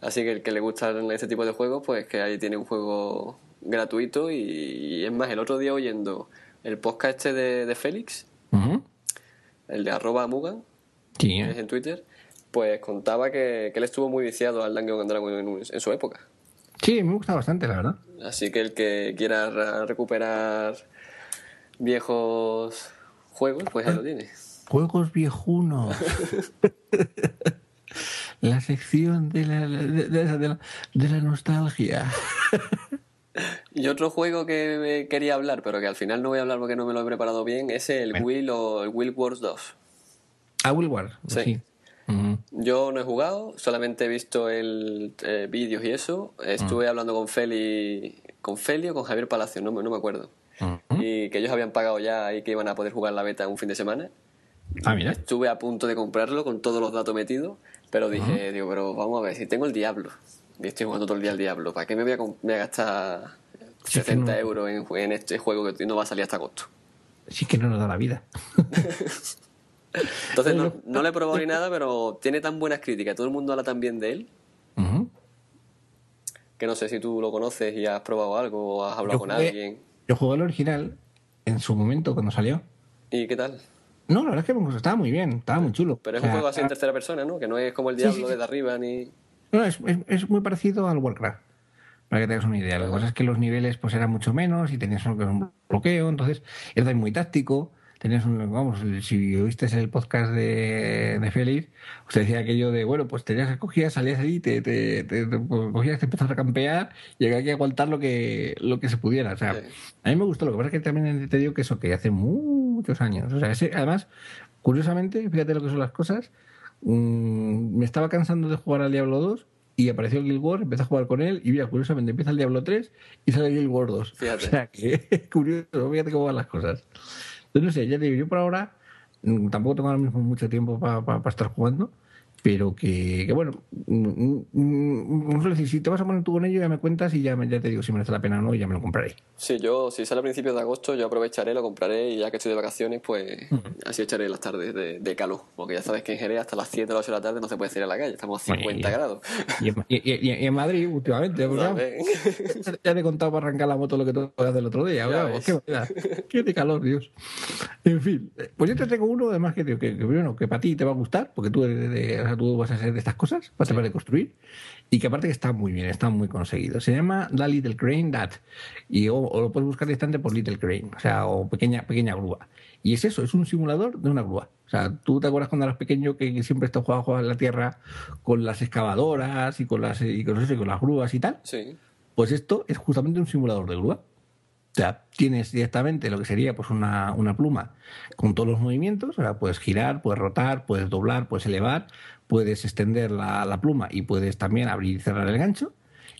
Así que el que le gusta este tipo de juegos, pues que ahí tiene un juego gratuito y, es más, el otro día oyendo el podcast este de, Félix, el de arroba Mugan, es en Twitter, pues contaba que, él estuvo muy viciado al Dungeon and Dragon en, su época. Sí, me gusta bastante, la verdad. Así que el que quiera recuperar viejos juegos, pues ahí lo tiene. Juegos viejunos. la sección de la, de la nostalgia. Y otro juego que quería hablar, pero que al final no voy a hablar porque no me lo he preparado bien, es el Will o el Will Wars 2. Ah, Will Wars, sí. Yo no he jugado, solamente he visto el eh, vídeos y eso. Estuve hablando con Feli, con Feli o con Javier Palacio, no, no me acuerdo. Y que ellos habían pagado ya y que iban a poder jugar la beta un fin de semana. Ah, mira. Estuve a punto de comprarlo con todos los datos metidos, pero dije, digo, pero vamos a ver, si tengo el diablo y estoy jugando todo el día al diablo, ¿para qué me voy a, gastar 70 euros en, este juego que no va a salir hasta agosto? Sí que no nos da la vida. Entonces no, no, le he probado ni nada, pero tiene tan buenas críticas, todo el mundo habla tan bien de él, que no sé si tú lo conoces y has probado algo o has hablado con alguien. Yo jugué el original en su momento cuando salió. ¿Y qué tal? No, la verdad es que estaba muy bien, estaba muy chulo. Pero es un juego así en tercera persona, ¿no? Que no es como el Diablo desde arriba ni... No, es, es, muy parecido al Warcraft, para que tengas una idea. Lo que pasa es que los niveles pues eran mucho menos y tenías un bloqueo, entonces era muy táctico. Tenías un, vamos, si oíste el podcast de, de Félix, usted decía aquello de, bueno, pues tenías que cogías, salías ahí, te, te, te, te cogías, te empezabas a campear y había que aguantar lo que, lo que se pudiera. O sea, a mí me gustó, lo que pasa es que también te digo que eso, que hace muchos años. O sea, además, curiosamente, fíjate lo que son las cosas, Mm, me estaba cansando de jugar al Diablo 2 y apareció el Guild Wars, empecé a jugar con él y mira, curiosamente empieza el Diablo 3 y sale el Guild Wars 2. Fíjate. O sea, que curioso, fíjate cómo van las cosas. Entonces, no sé, ya digo, yo por ahora mm, tampoco tengo ahora mismo mucho tiempo para estar jugando pero que, que bueno, mm, mm, mm, si te vas a poner tú con ello ya me cuentas y ya, ya te digo si merece la pena o no y ya me lo compraré. Sí, yo si sale a principios de agosto yo aprovecharé, lo compraré y ya que estoy de vacaciones pues así echaré las tardes de, calor, porque ya sabes que en Jerez hasta las 7 o las 8 de la tarde no se puede salir a la calle, estamos a 50 grados. Y en, Madrid últimamente, ya te he contado para arrancar la moto lo que que hacer el otro día, qué, qué de calor, Dios. En fin, pues yo te tengo uno además que, que, que, bueno, que para ti te va a gustar, porque tú eres de tú vas a hacer de estas cosas, vas a poder construir, y que aparte que está muy bien, está muy conseguido. Se llama The Little Crane That, y o, lo puedes buscar distante por Little Crane, o sea, o pequeña, pequeña grúa. Y es eso, es un simulador de una grúa. O sea, tú te acuerdas cuando eras pequeño que, siempre estás jugando en la tierra con las excavadoras y con las, y con, eso, y con las grúas y tal. Sí. Pues esto es justamente un simulador de grúa. O sea, tienes directamente lo que sería pues una, una, pluma con todos los movimientos, o sea, puedes girar, puedes rotar, puedes doblar, puedes elevar, puedes extender la, pluma y puedes también abrir y cerrar el gancho.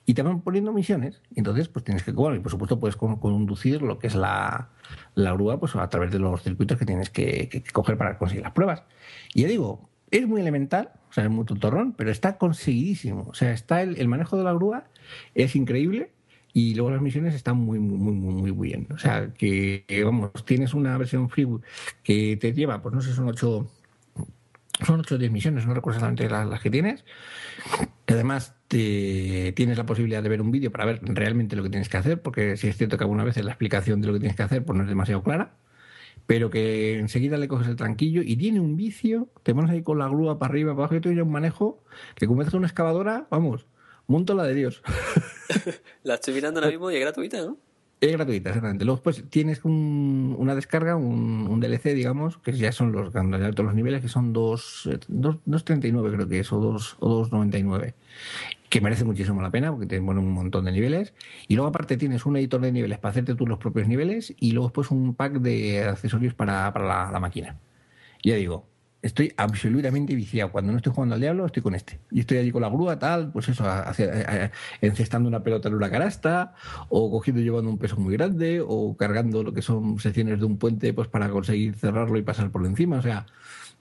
Y te van poniendo misiones. Entonces, pues tienes que, bueno, y por supuesto puedes conducir lo que es la, la grúa pues a través de los circuitos que tienes que, coger para conseguir las pruebas. Y ya digo, es muy elemental, o sea, es muy tutorrón, pero está conseguidísimo. O sea, está el, el manejo de la grúa es increíble y luego las misiones están muy, muy, muy, muy, muy bien. O sea, que, vamos, tienes una versión free que te lleva, pues no sé, son ocho son 8 o 10 misiones, no recuerdo exactamente las, que tienes. Además, te, tienes la posibilidad de ver un vídeo para ver realmente lo que tienes que hacer, porque si es cierto que alguna vez la explicación de lo que tienes que hacer pues no es demasiado clara, pero que enseguida le coges el tranquillo y tiene un vicio, te pones ahí con la grúa para arriba, para abajo y tú ya un manejo que como es una excavadora, vamos, monto la de Dios. la estoy mirando ahora mismo y es gratuita, ¿no? Es gratuita, exactamente. Luego pues tienes una descarga, un, DLC, digamos, que ya son los, todos los niveles, que son 2.39 eh, creo que es, o 2.99, que merece muchísimo la pena porque te ponen un montón de niveles. Y luego aparte tienes un editor de niveles para hacerte tú los propios niveles y luego pues un pack de accesorios para, la, la máquina. Ya digo, estoy absolutamente viciado. Cuando no estoy jugando al diablo, estoy con este. Y estoy allí con la grúa, tal, pues eso, encestando una pelota en una canasta, o cogiendo y llevando un peso muy grande, o cargando lo que son secciones de un puente, pues para conseguir cerrarlo y pasar por encima. O sea,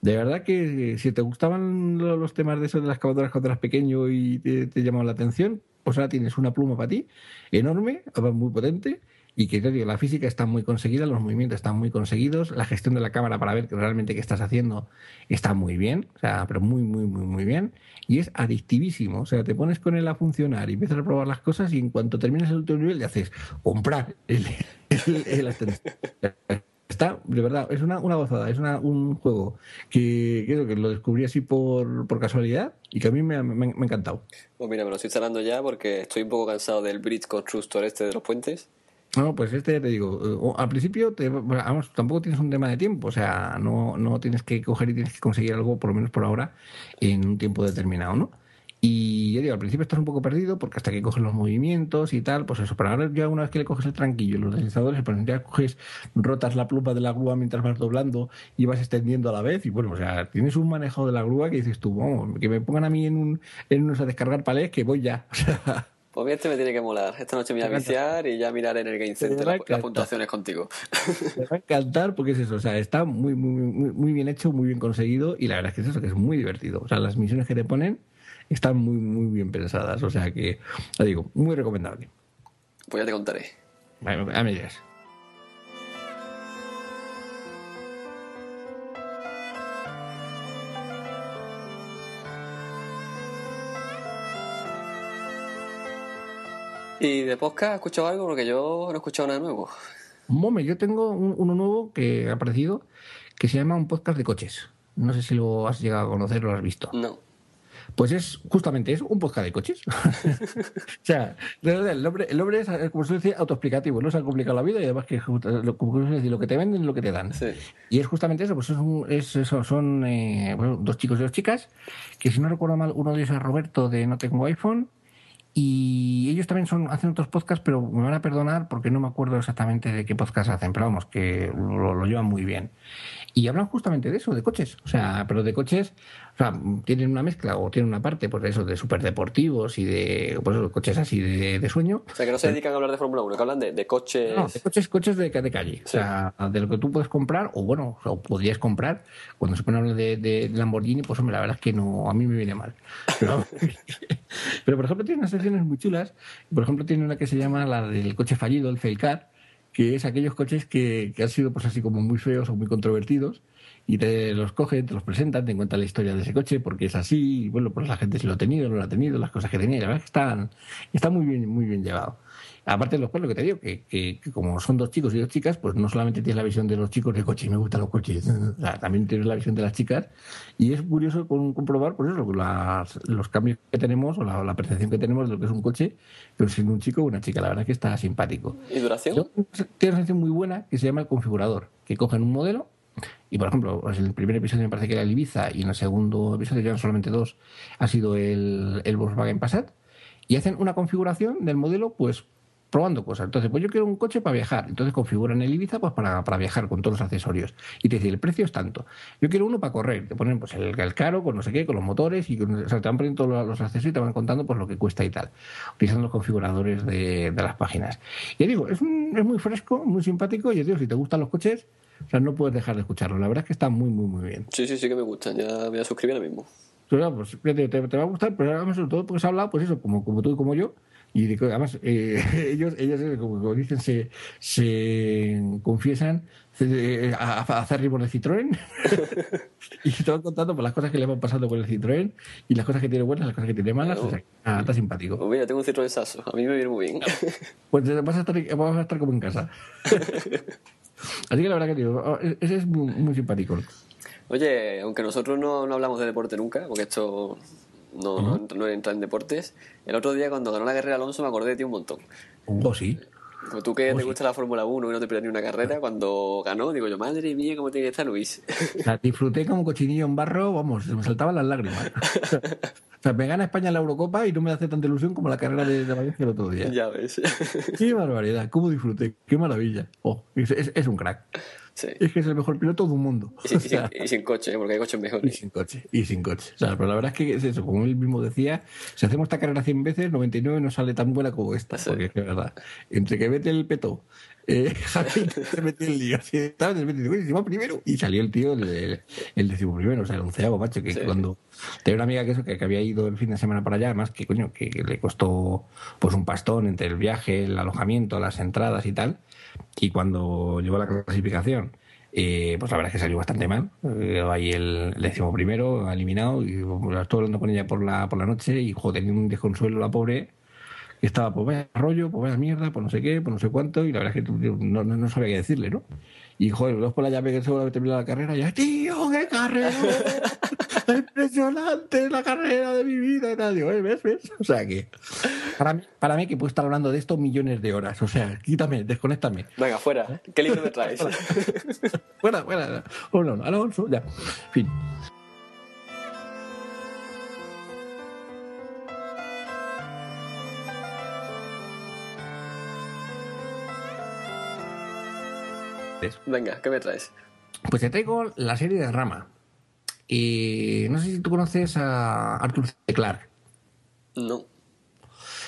de verdad que si te gustaban los temas de eso de las excavadoras cuando eras pequeño y te, te llamaban la atención, pues ahora tienes una pluma para ti, enorme, muy potente y que te digo, la física está muy conseguida, los movimientos están muy conseguidos, la gestión de la cámara para ver realmente qué estás haciendo está muy bien, o sea, pero muy, muy, muy, muy bien, y es adictivísimo, o sea, te pones con él a funcionar y empiezas a probar las cosas y en cuanto terminas el último nivel le haces comprar el, el, Está, de verdad, es una, una gozada, es una, un juego que creo que lo descubrí así por, por casualidad y que a mí me, me, me ha encantado. Pues mira, me lo estoy instalando ya porque estoy un poco cansado del Bridge Constructor este de los puentes no, pues este te digo, al principio te, vamos, tampoco tienes un tema de tiempo, o sea, no, no tienes que coger y tienes que conseguir algo, por lo menos por ahora, en un tiempo determinado, ¿no? Y ya digo, al principio estás un poco perdido porque hasta que coges los movimientos y tal, pues eso, pero ahora ya una vez que le coges el tranquillo, los deslizadores, pues ya coges, rotas la pluma de la grúa mientras vas doblando y vas extendiendo a la vez y bueno, o sea, tienes un manejo de la grúa que dices tú, vamos, que me pongan a mí en un, en unos a descargar palés que voy ya, o sea... Pues este me tiene que molar. Esta noche me voy a viciar y ya mirar en el Game Center las puntuaciones contigo. Me va a encantar porque es eso, o sea, está muy, muy, muy, bien hecho, muy bien conseguido y la verdad es que es eso, que es muy divertido. O sea, las misiones que te ponen están muy, muy bien pensadas. O sea que, lo digo, muy recomendable. Pues ya te contaré. A mí ¿Y de podcast has escuchado algo? Porque yo no he escuchado nada nuevo. Mome, yo tengo uno nuevo que ha aparecido que se llama un podcast de coches. No sé si lo has llegado a conocer o lo has visto. No. Pues es justamente eso, un podcast de coches. o sea, de verdad, el hombre, el hombre es, como se dice, autoexplicativo, no se ha complicado la vida y además que como se dice, lo que te venden es lo que te dan. Sí. Y es justamente eso, pues es, eso, son eh, dos chicos y dos chicas, que si no recuerdo mal, uno de ellos es Roberto de No Tengo iPhone y ellos también son, hacen otros podcasts, pero me van a perdonar porque no me acuerdo exactamente de qué podcast hacen, pero vamos, que lo, llevan muy bien. Y hablan justamente de eso, de coches. O sea, pero de coches, o sea, tienen una mezcla o tienen una parte, pues eso, de superdeportivos y de, pues eso, coches así de, sueño. O sea, que no se dedican a hablar de Fórmula 1, que hablan de, coches. No, de coches, coches de, de calle. O sea, de lo que tú puedes comprar, o bueno, o podrías comprar. Cuando se pone a hablar de, Lamborghini, pues hombre, la verdad es que no, a mí me viene mal. Pero, pero por ejemplo, tiene unas secciones muy chulas. Por ejemplo, tiene una que se llama la del coche fallido, el Failcar que es aquellos coches que, que han sido pues así como muy feos o muy controvertidos y te los cogen, te los presentan, te cuentan la historia de ese coche, porque es así, y bueno, pues la gente se lo ha tenido, no lo ha tenido, las cosas que tenía, y la verdad que están, está muy bien, muy bien llevado. Aparte de los lo que te digo, que, que, como son dos chicos y dos chicas, pues no solamente tienes la visión de los chicos de coche, y me gustan los coches, también tienes la visión de las chicas. Y es curioso comprobar, pues eso, los cambios que tenemos o la, percepción que tenemos de lo que es un coche, pero siendo un chico o una chica. La verdad es que está simpático. ¿Y duración? Tiene una sección muy buena que se llama el configurador, que cogen un modelo y por ejemplo, en el primer episodio me parece que era el Ibiza y en el segundo episodio, que eran solamente dos, ha sido el, el Volkswagen Passat. Y hacen una configuración del modelo, pues probando cosas. Entonces, pues yo quiero un coche para viajar. Entonces configuran el Ibiza pues para, para viajar con todos los accesorios. Y te dice, el precio es tanto. Yo quiero uno para correr. Te ponen pues el, el caro con no sé qué, con los motores y o sea, te van poniendo todos los accesorios y te van contando pues lo que cuesta y tal. Utilizando los configuradores de, de las páginas. Y digo, es, es muy fresco, muy simpático y digo, si te gustan los coches, o sea, no puedes dejar de escucharlo. La verdad es que está muy, muy, muy bien. Sí, sí, sí que me gustan. Ya voy a suscribir ahora mismo. Pues, te, te, va a gustar, pero sobre todo porque se ha hablado, pues eso, como, como tú y como yo, y además, eh, ellos, ellos, eh, como dicen, se, se confiesan eh, a, hacer ritmos de Citroën y te van contando por las cosas que le van pasando con el Citroën y las cosas que tiene buenas, las cosas que tiene malas. o sea, ah, está simpático. Pues mira, tengo un Citroën Sasso, a mí me viene muy bien. pues vas a estar, vas a estar como en casa. Así que la verdad que digo, oh, ese es muy, muy simpático. Oye, aunque nosotros no, no hablamos de deporte nunca, porque esto no, no, no, entra en deportes. El otro día, cuando ganó la carrera Alonso, me acordé de ti un montón. Oh, sí. Como tú que te gusta la Fórmula 1 y no te pierdes ni una carrera, cuando ganó, digo yo, madre mía, cómo tiene que estar Luis. La disfruté como cochinillo en barro, vamos, me saltaban las lágrimas. O sea, me gana España la Eurocopa y no me hace tanta ilusión como la carrera de, de Valencia el otro día. Ya ves. Qué barbaridad, cómo disfruté, qué maravilla. Oh, es, es un crack. Es que es el mejor piloto del mundo. Y, sin, coche, ¿eh? porque hay coches mejores. Y sin coche, y sin coche. O sea, pero la verdad es que es eso, como él mismo decía, si hacemos esta carrera 100 veces, 99 no sale tan buena como esta. Porque es que verdad, entre que vete el peto, eh, se metió el lío, estaba en el primero, y salió el tío, el, el décimo primero, o sea, el onceavo, macho, que cuando tenía una amiga que eso, que, había ido el fin de semana para allá, además que coño, que, que le costó pues un pastón entre el viaje, el alojamiento, las entradas y tal y cuando llegó la clasificación, eh, pues la verdad es que salió bastante mal. Eh, ahí el, décimo primero, eliminado, y pues, estuve hablando con ella por la, por la noche y joder, tenía un desconsuelo la pobre. Estaba, pues vaya rollo, pues vaya mierda, pues no sé qué, pues no sé cuánto, y la verdad es que no, no, sabía qué decirle, ¿no? Y joder, dos por la llave que seguro que terminó la carrera, y ya, tío, qué carrera, impresionante la carrera de mi vida y tal. Digo, ¿eh? ¿ves? ¿ves? O sea que, para mí, para mí que puedo estar hablando de esto millones de horas. O sea, quítame, desconéctame. Venga, fuera. ¿Qué libro me traes? fuera, fuera. Oh, no, no, Alonso, ya. fin. Venga, ¿qué me traes? Pues te traigo la serie de Rama. Y no sé si tú conoces a Arthur C. Clarke. No.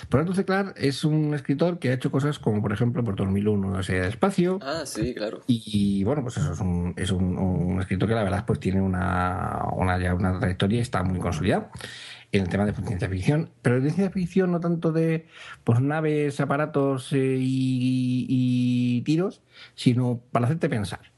Pero Arthur C. Clarke es un escritor que ha hecho cosas como, por ejemplo, por 2001, una serie de espacio. Ah, sí, claro. Y, bueno, pues eso es, un, es un, escritor que la verdad pues tiene una, una, ya una trayectoria y está muy consolidado en el tema de ciencia ficción, pero de ciencia ficción no tanto de pues, naves, aparatos eh, y, tiros, sino para hacerte pensar.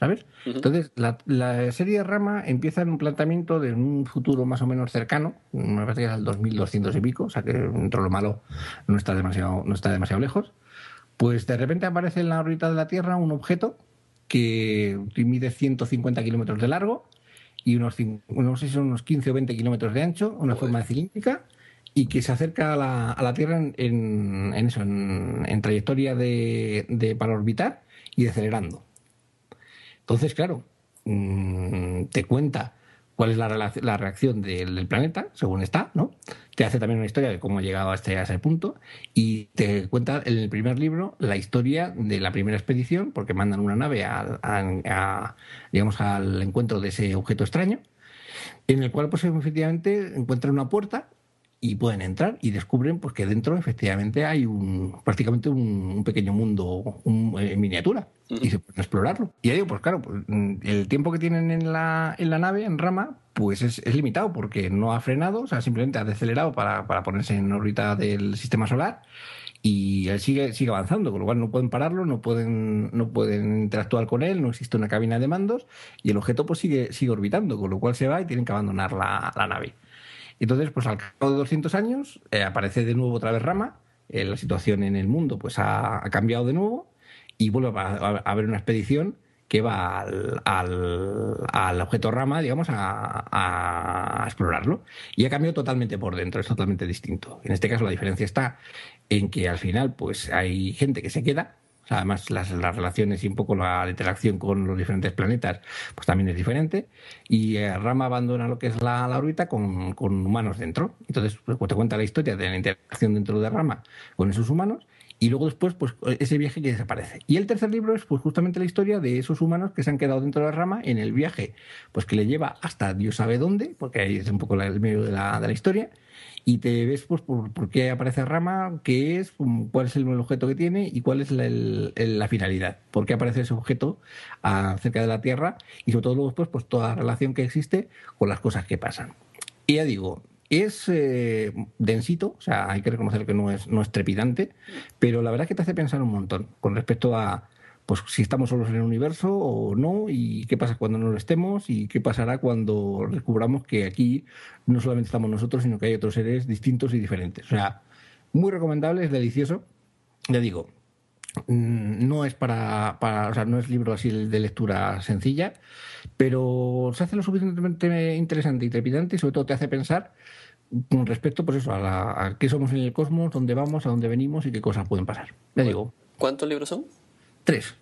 ¿Sabes? Entonces, la, la, serie de Rama empieza en un planteamiento de un futuro más o menos cercano, me parece que es el 2200 y pico, o sea que dentro de lo malo no está demasiado, no está demasiado lejos. Pues de repente aparece en la órbita de la Tierra un objeto que mide 150 kilómetros de largo y unos, no sé si son unos 15 o 20 kilómetros de ancho, una forma cilíndrica, y que se acerca a la, a la Tierra en, en, eso, en, trayectoria de, de, para orbitar y acelerando. Entonces, claro, mm, te cuenta cuál es la, la reacción del, planeta, según está, ¿no? Te hace también una historia de cómo ha llegado a, este, a ese punto y te cuenta en el primer libro la historia de la primera expedición, porque mandan una nave a, digamos, al encuentro de ese objeto extraño, en el cual, pues efectivamente, encuentran una puerta y pueden entrar y descubren pues que dentro efectivamente hay un prácticamente un, pequeño mundo en miniatura y se pueden explorarlo. Y ya digo, pues claro, pues, mm, el tiempo que tienen en la, en la nave, en rama, pues es, es, limitado porque no ha frenado, o sea, simplemente ha decelerado para, para ponerse en órbita del sistema solar y él sigue, sigue avanzando, con lo cual no pueden pararlo, no pueden, no pueden interactuar con él, no existe una cabina de mandos y el objeto pues sigue, sigue orbitando, con lo cual se va y tienen que abandonar la, la nave. Entonces, pues al cabo de 200 años eh, aparece de nuevo otra vez Rama, eh, la situación en el mundo pues ha, cambiado de nuevo y vuelve a, haber una expedición que va al, al, objeto Rama, digamos, a, explorarlo. Y ha cambiado totalmente por dentro, es totalmente distinto. En este caso la diferencia está en que al final pues hay gente que se queda además las, relaciones y un poco la interacción con los diferentes planetas, pues también es diferente. Y eh, Rama abandona lo que es la, órbita con, humanos dentro. Entonces, pues, te cuenta la historia de la interacción dentro de Rama con esos humanos y luego después pues ese viaje que desaparece. Y el tercer libro es pues justamente la historia de esos humanos que se han quedado dentro de la rama en el viaje pues que le lleva hasta Dios sabe dónde, porque ahí es un poco el medio de la, de la historia, y te ves pues por, por, qué aparece Rama, qué es, cuál es el objeto que tiene y cuál es la, finalidad, por qué aparece ese objeto cerca de la Tierra y sobre todo luego después pues toda la relación que existe con las cosas que pasan. Y ya digo, es eh, densito, o sea, hay que reconocer que no es, no es trepidante, pero la verdad es que te hace pensar un montón con respecto a, pues si estamos solos en el universo o no, y qué pasa cuando no lo estemos, y qué pasará cuando descubramos que aquí no solamente estamos nosotros, sino que hay otros seres distintos y diferentes. O sea, muy recomendable, es delicioso. Ya digo, mm, no es para, para o sea, no es libro así de lectura sencilla, pero se hace lo suficientemente interesante y trepidante y sobre todo te hace pensar con respecto pues eso, a, a qué somos en el cosmos, dónde vamos, a dónde venimos y qué cosas pueden pasar. Ya digo. ¿Cuántos libros son? Tres.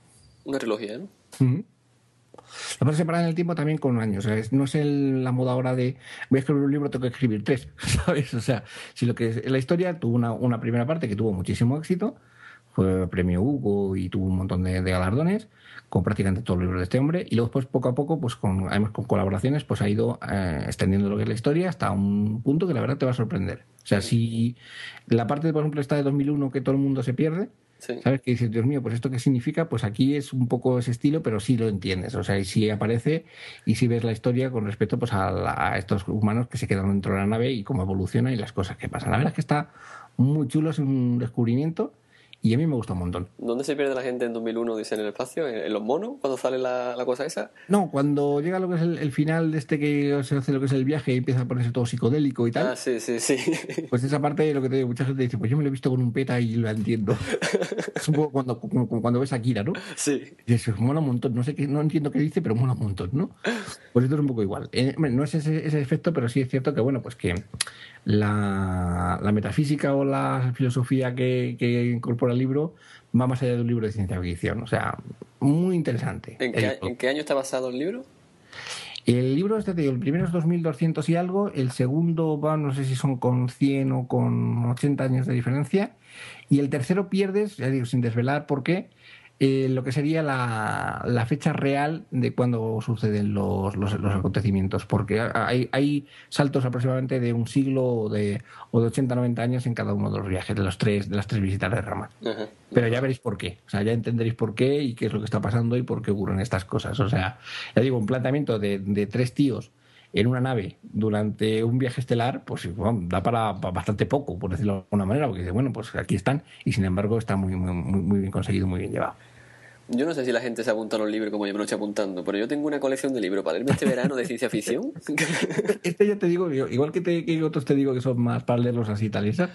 Una trilogía, ¿no? La parte separada en el tiempo también con años. No es la moda ahora de voy a escribir un libro, tengo que escribir tres, ¿sabes? O sea, si lo que es la historia tuvo una, una primera parte que tuvo muchísimo éxito, fue premio Hugo y tuvo un montón de, galardones con prácticamente todos los libros de este hombre y luego pues poco a poco pues con además con colaboraciones pues ha ido eh, extendiendo lo que es la historia hasta un punto que la verdad te va a sorprender o sea si la parte por ejemplo esta de 2001 que todo el mundo se pierde ¿Sabes? Que dices, Dios mío, pues esto qué significa, pues aquí es un poco ese estilo, pero sí lo entiendes. O sea, y sí aparece y sí ves la historia con respecto pues, a, a estos humanos que se quedan dentro de la nave y cómo evoluciona y las cosas que pasan. La verdad es que está muy chulo, es un descubrimiento y a mí me gusta un montón. ¿Dónde se pierde la gente en 2001, dice, en el espacio? ¿En los monos? ¿Cuando sale la, cosa esa? No, cuando llega lo que es el, final de este que se hace lo que es el viaje y empieza a ponerse todo psicodélico y tal. Ah, sí, sí, sí. Pues esa parte, lo que te digo, mucha gente dice, pues yo me lo he visto con un peta y lo entiendo. es un poco cuando, cuando ves a Kira, ¿no? Sí. Y eso, mola un montón. No sé qué, no entiendo qué dice, pero mola un montón, ¿no? Pues esto es un poco igual. Eh, no es ese, ese efecto, pero sí es cierto que, bueno, pues que la, metafísica o la filosofía que, incorpora el libro va más allá de un libro de ciencia ficción. O sea, muy interesante. ¿En qué, año está basado el libro? El libro, este, el primero es 2200 y algo, el segundo va, no sé si son con 100 o con 80 años de diferencia, y el tercero pierdes, ya digo, sin desvelar por qué, eh, lo que sería la, la, fecha real de cuando suceden los, los, acontecimientos, porque hay, hay, saltos aproximadamente de un siglo o de, o de 80 90 años en cada uno de los viajes, de, los tres, de las tres visitas de rama. Pero ya veréis por qué, o sea, ya entenderéis por qué y qué es lo que está pasando y por qué ocurren estas cosas. O sea, ya digo, un planteamiento de, de tres tíos en una nave durante un viaje estelar, pues da para, bastante poco, por decirlo de alguna manera, porque dice, bueno, pues aquí están y sin embargo está muy, muy, muy bien conseguido, muy bien llevado. Yo no sé si la gente se apunta a los libros como yo me lo estoy apuntando, pero yo tengo una colección de libros para leerme este verano de ciencia ficción. este ya te digo, igual que, te, otros te digo que son más para leerlos así y tal, este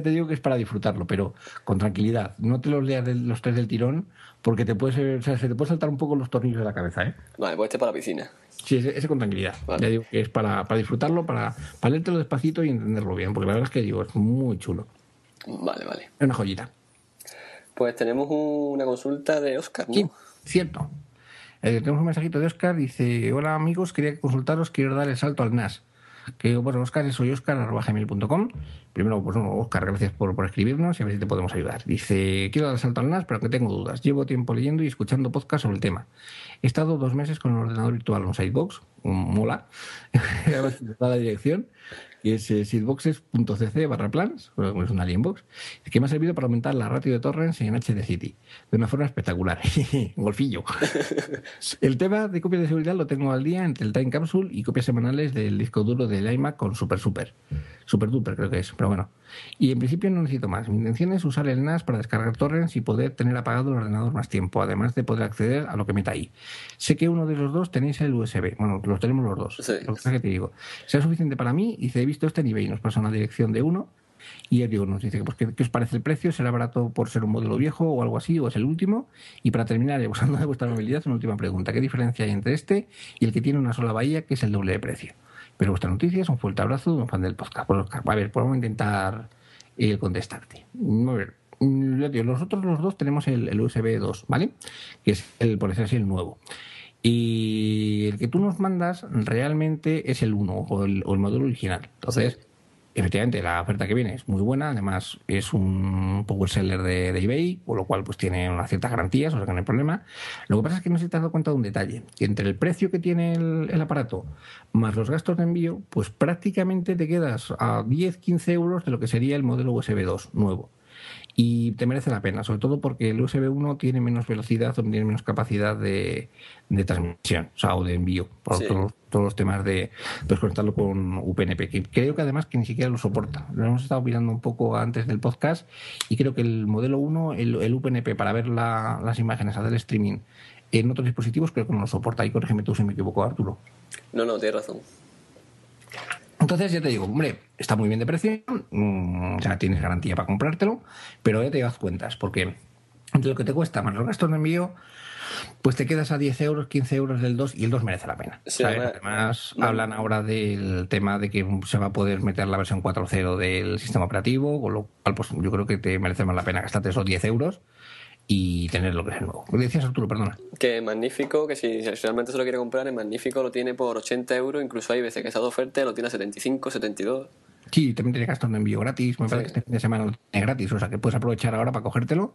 te digo que es para disfrutarlo, pero con tranquilidad. No te los leas los tres del tirón, porque te puedes, se te puede saltar un poco los tornillos de la cabeza, ¿eh? Vale, pues este para la piscina. Sí, ese, con tranquilidad. Ya digo que es para, para disfrutarlo, para, para leértelo despacito y entenderlo bien, porque la verdad es que digo, es muy chulo. Vale, vale. Es una joyita. Pues tenemos una consulta de Oscar, ¿no? Sí, cierto. Eh, tenemos un mensajito de Oscar, dice, hola amigos, quería consultaros, quiero dar el salto al NAS. Que Oscar, soy oscar.gmail.com. Primero, pues bueno, Oscar, gracias por, por, escribirnos y a ver si te podemos ayudar. Dice, quiero dar salto al NAS, pero que tengo dudas. Llevo tiempo leyendo y escuchando podcast sobre el tema. He estado dos meses con el ordenador virtual, un Sidebox, un mola, la dirección que es eh, seedboxes.cc barra plans, es una alienbox, que me ha servido para aumentar la ratio de torrents en HD City de una forma espectacular. Golfillo. el tema de copias de seguridad lo tengo al día entre el Time Capsule y copias semanales del disco duro del iMac con Super Super. Super Duper creo que es, pero bueno. Y en principio no necesito más. Mi intención es usar el NAS para descargar torrents y poder tener apagado el ordenador más tiempo, además de poder acceder a lo que meta ahí. Sé que uno de los dos tenéis el USB. Bueno, los tenemos los dos. Lo que te digo. Sea suficiente para mí, dice, he visto este nivel y nos pasa una dirección de uno. Y él digo, nos dice, pues, ¿qué, os parece el precio? ¿Será barato por ser un modelo viejo o algo así? ¿O es el último? Y para terminar, usando de vuestra movilidad, una última pregunta. ¿Qué diferencia hay entre este y el que tiene una sola bahía, que es el doble de precio? Pero vuestra noticia es un fuerte abrazo un fan del podcast. Pues, a ver, podemos intentar eh, contestarte. A ver, los otros los dos tenemos el, USB 2, ¿vale? Que es el, por decir así, el nuevo. Y el que tú nos mandas realmente es el 1 o el, o el modelo original. Entonces, efectivamente la oferta que viene es muy buena, además es un power seller de, eBay, con lo cual pues tiene unas ciertas garantías, o sea que no hay problema. Lo que pasa es que no se te has dado cuenta de un detalle, que entre el precio que tiene el, aparato más los gastos de envío, pues prácticamente te quedas a 10-15 euros de lo que sería el modelo USB 2 nuevo y te merece la pena, sobre todo porque el USB 1 tiene menos velocidad o tiene menos capacidad de, transmisión, o sea, o de envío, por todos, los temas de pues, conectarlo con UPnP, que creo que además que ni siquiera lo soporta. Lo hemos estado mirando un poco antes del podcast y creo que el modelo 1, el, UPnP para ver las imágenes, hacer streaming en otros dispositivos, creo que no lo soporta. Y corrígeme tú si me equivoco, Arturo. No, no, tienes razón. Entonces ya te digo, hombre, está muy bien de precio, mm, o sea, tienes garantía para comprártelo, pero ya te das cuentas, porque entre lo que te cuesta más los gastos de envío, pues te quedas a 10 euros, 15 euros del 2 y el 2 merece la pena. Además, hablan ahora del tema de que se va a poder meter la versión 4.0 del sistema operativo, con lo cual pues yo creo que te merece más la pena gastarte esos 10 euros y tener lo que es nuevo. ¿Qué decías Arturo? Perdona. Que magnífico, que si realmente se lo quiere comprar, es magnífico, lo tiene por 80 euros, incluso hay veces que esa oferta lo tiene a 75, 72. Sí, también tiene gastos de envío gratis. Me parece que este fin de semana lo tiene gratis. O sea, que puedes aprovechar ahora para cogértelo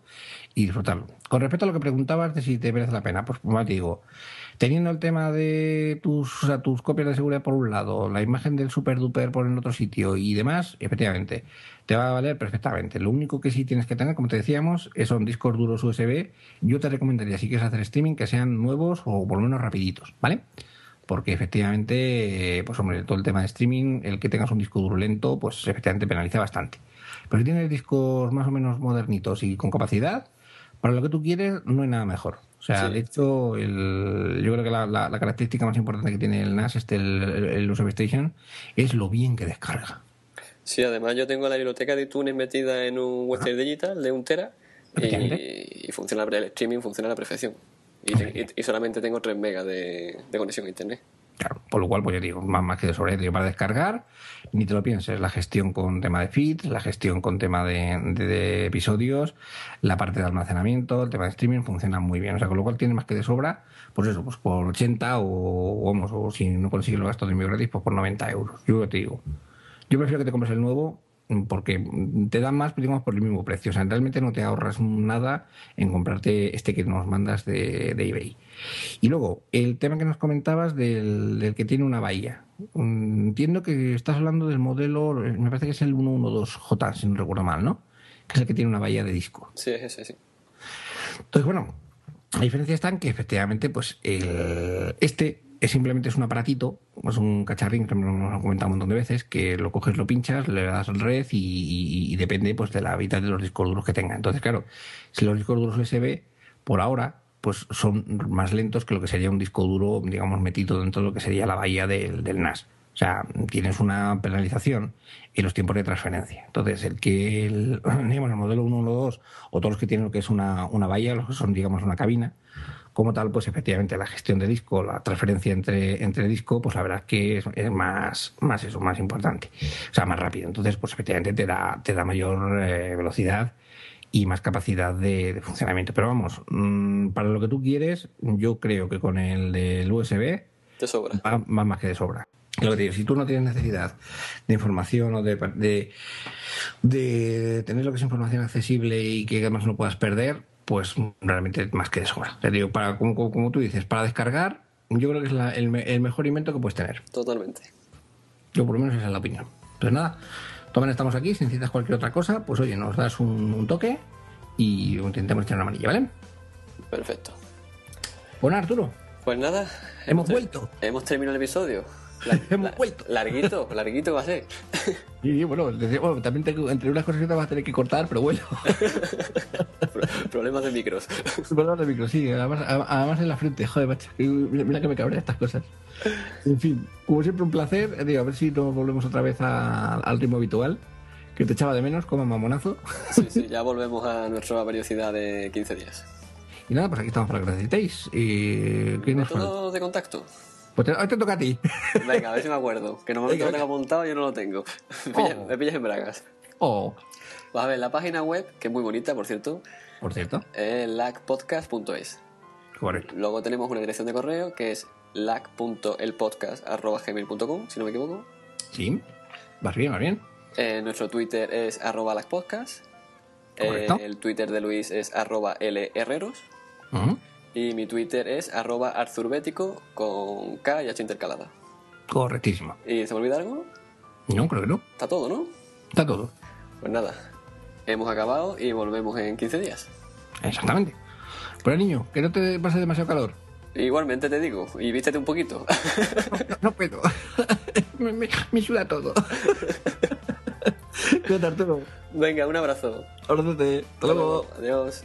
y disfrutarlo. Con respecto a lo que preguntabas de si te merece la pena, pues como te digo, teniendo el tema de tus, o sea, tus copias de seguridad por un lado, la imagen del super duper por en otro sitio y demás, efectivamente, te va a valer perfectamente. Lo único que sí tienes que tener, como te decíamos, son discos duros USB. Yo te recomendaría, si quieres hacer streaming, que sean nuevos o por lo menos rapiditos, ¿vale? Porque efectivamente, pues hombre, todo el tema de streaming, el que tengas un disco duro lento, pues efectivamente penaliza bastante. Pero si tienes discos más o menos modernitos y con capacidad, para lo que tú quieres no hay nada mejor. O sea, de hecho, el, yo creo que la, característica más importante que tiene el NAS, este, el, el USB Station, es lo bien que descarga. Sí, además yo tengo la biblioteca de iTunes metida en un Western Digital de un tera y, y, funciona el streaming funciona a la perfección. Y, solamente tengo 3 megas de, conexión a internet. Claro, por lo cual, pues yo digo, más, más que de sobre para descargar, ni te lo pienses, la gestión con tema de feeds, la gestión con tema de, episodios, la parte de almacenamiento, el tema de streaming funciona muy bien. O sea, con lo cual tiene más que de sobra, pues eso, pues por 80 o, vamos, o si no consigues los gastos de envío gratis, pues por 90 euros. Yo te digo, yo prefiero que te compres el nuevo porque te dan más, digamos, por el mismo precio. O sea, realmente no te ahorras nada en comprarte este que nos mandas de, eBay. Y luego, el tema que nos comentabas del, que tiene una bahía. Mm, entiendo que estás hablando del modelo, me parece que es el 112J, si no recuerdo mal, ¿no? Que es el que tiene una bahía de disco. Sí, es ese, sí. Entonces, bueno, la diferencia está en que efectivamente, pues, este es simplemente es un aparatito, es un cacharrín que nos han comentado un montón de veces, que lo coges, lo pinchas, le das red y, depende pues de la vida de los discos duros que tenga. Entonces, claro, si los discos duros USB, por ahora, pues son más lentos que lo que sería un disco duro, digamos, metido dentro de lo que sería la bahía del, NAS. O sea, tienes una penalización en los tiempos de transferencia. Entonces, el que digamos, el modelo 112 o todos los que tienen lo que es una, una bahía, los que son, digamos, una cabina, como tal, pues efectivamente la gestión de disco, la transferencia entre, entre disco, pues la verdad es que es, más, más eso, más importante, o sea, más rápido. Entonces, pues efectivamente te da, te da mayor eh, velocidad y más capacidad de, de funcionamiento. Pero vamos, mm, para lo que tú quieres, yo creo que con el del USB Te sobra. va, va más que de sobra. Lo que te digo, si tú no tienes necesidad de información o de, de, de tener lo que es información accesible y que además no puedas perder, pues realmente más que de sobra. Te digo, para, como, como- tú dices, para descargar, yo creo que es la- el, el mejor invento que puedes tener. Totalmente. Yo por lo menos esa es la opinión. Entonces nada, tomen estamos aquí, si necesitas cualquier otra cosa, pues oye, nos das un, un toque y intentemos echar una manilla, ¿vale? Perfecto. Bueno, Arturo, Pues nada. hemos vuelto. Hemos terminado el episodio. La- Hemos vuelto. Larguito, larguito va a ser. Y bueno, bueno, también tengo- entre unas cosas que te vas a tener que cortar, pero bueno. Pro- Problemas de micros. Perdón de micro, sí, además, además en la frente, joder, macho. Mira, que me cabrea estas cosas. En fin, como siempre, un placer. Eh, Digo, a ver si nos volvemos otra vez a- al ritmo habitual, que te echaba de menos, como mamonazo. Sí, sí, ya volvemos a nuestra periodicidad de 15 días. Y nada, pues aquí estamos para lo que necesitéis. Y, ¿qué nos de contacto? Pues te, hoy te toca a ti. Venga, a ver si me acuerdo. Que normalmente lo tengo apuntado y yo no lo tengo. Me pillas, Oh. me pillas en bragas. Oh, Pues a ver, la página web, que es muy bonita, por cierto, por cierto. es lacpodcast.es. Correcto. Luego tenemos una dirección de correo que es lac.elpodcast.gmail.com, si no me equivoco. Sí, vas bien, vas bien. Eh, nuestro Twitter es arroba lacpodcast. Eh, el Twitter de Luis es arroba lherreros. Ujú. Y mi Twitter es arroba arzurbético con K y H intercalada. Correctísimo. ¿Y se me olvida algo? No, creo que no. Está todo, ¿no? Está todo. Pues nada, hemos acabado y volvemos en 15 días. Exactamente. Pero niño, que no te pase demasiado calor. Igualmente te digo, y vístete un poquito. No, no puedo. me, me, me suda todo. Cuídate, Arturo. Venga, un abrazo. Abrazote. Hasta luego. Adiós.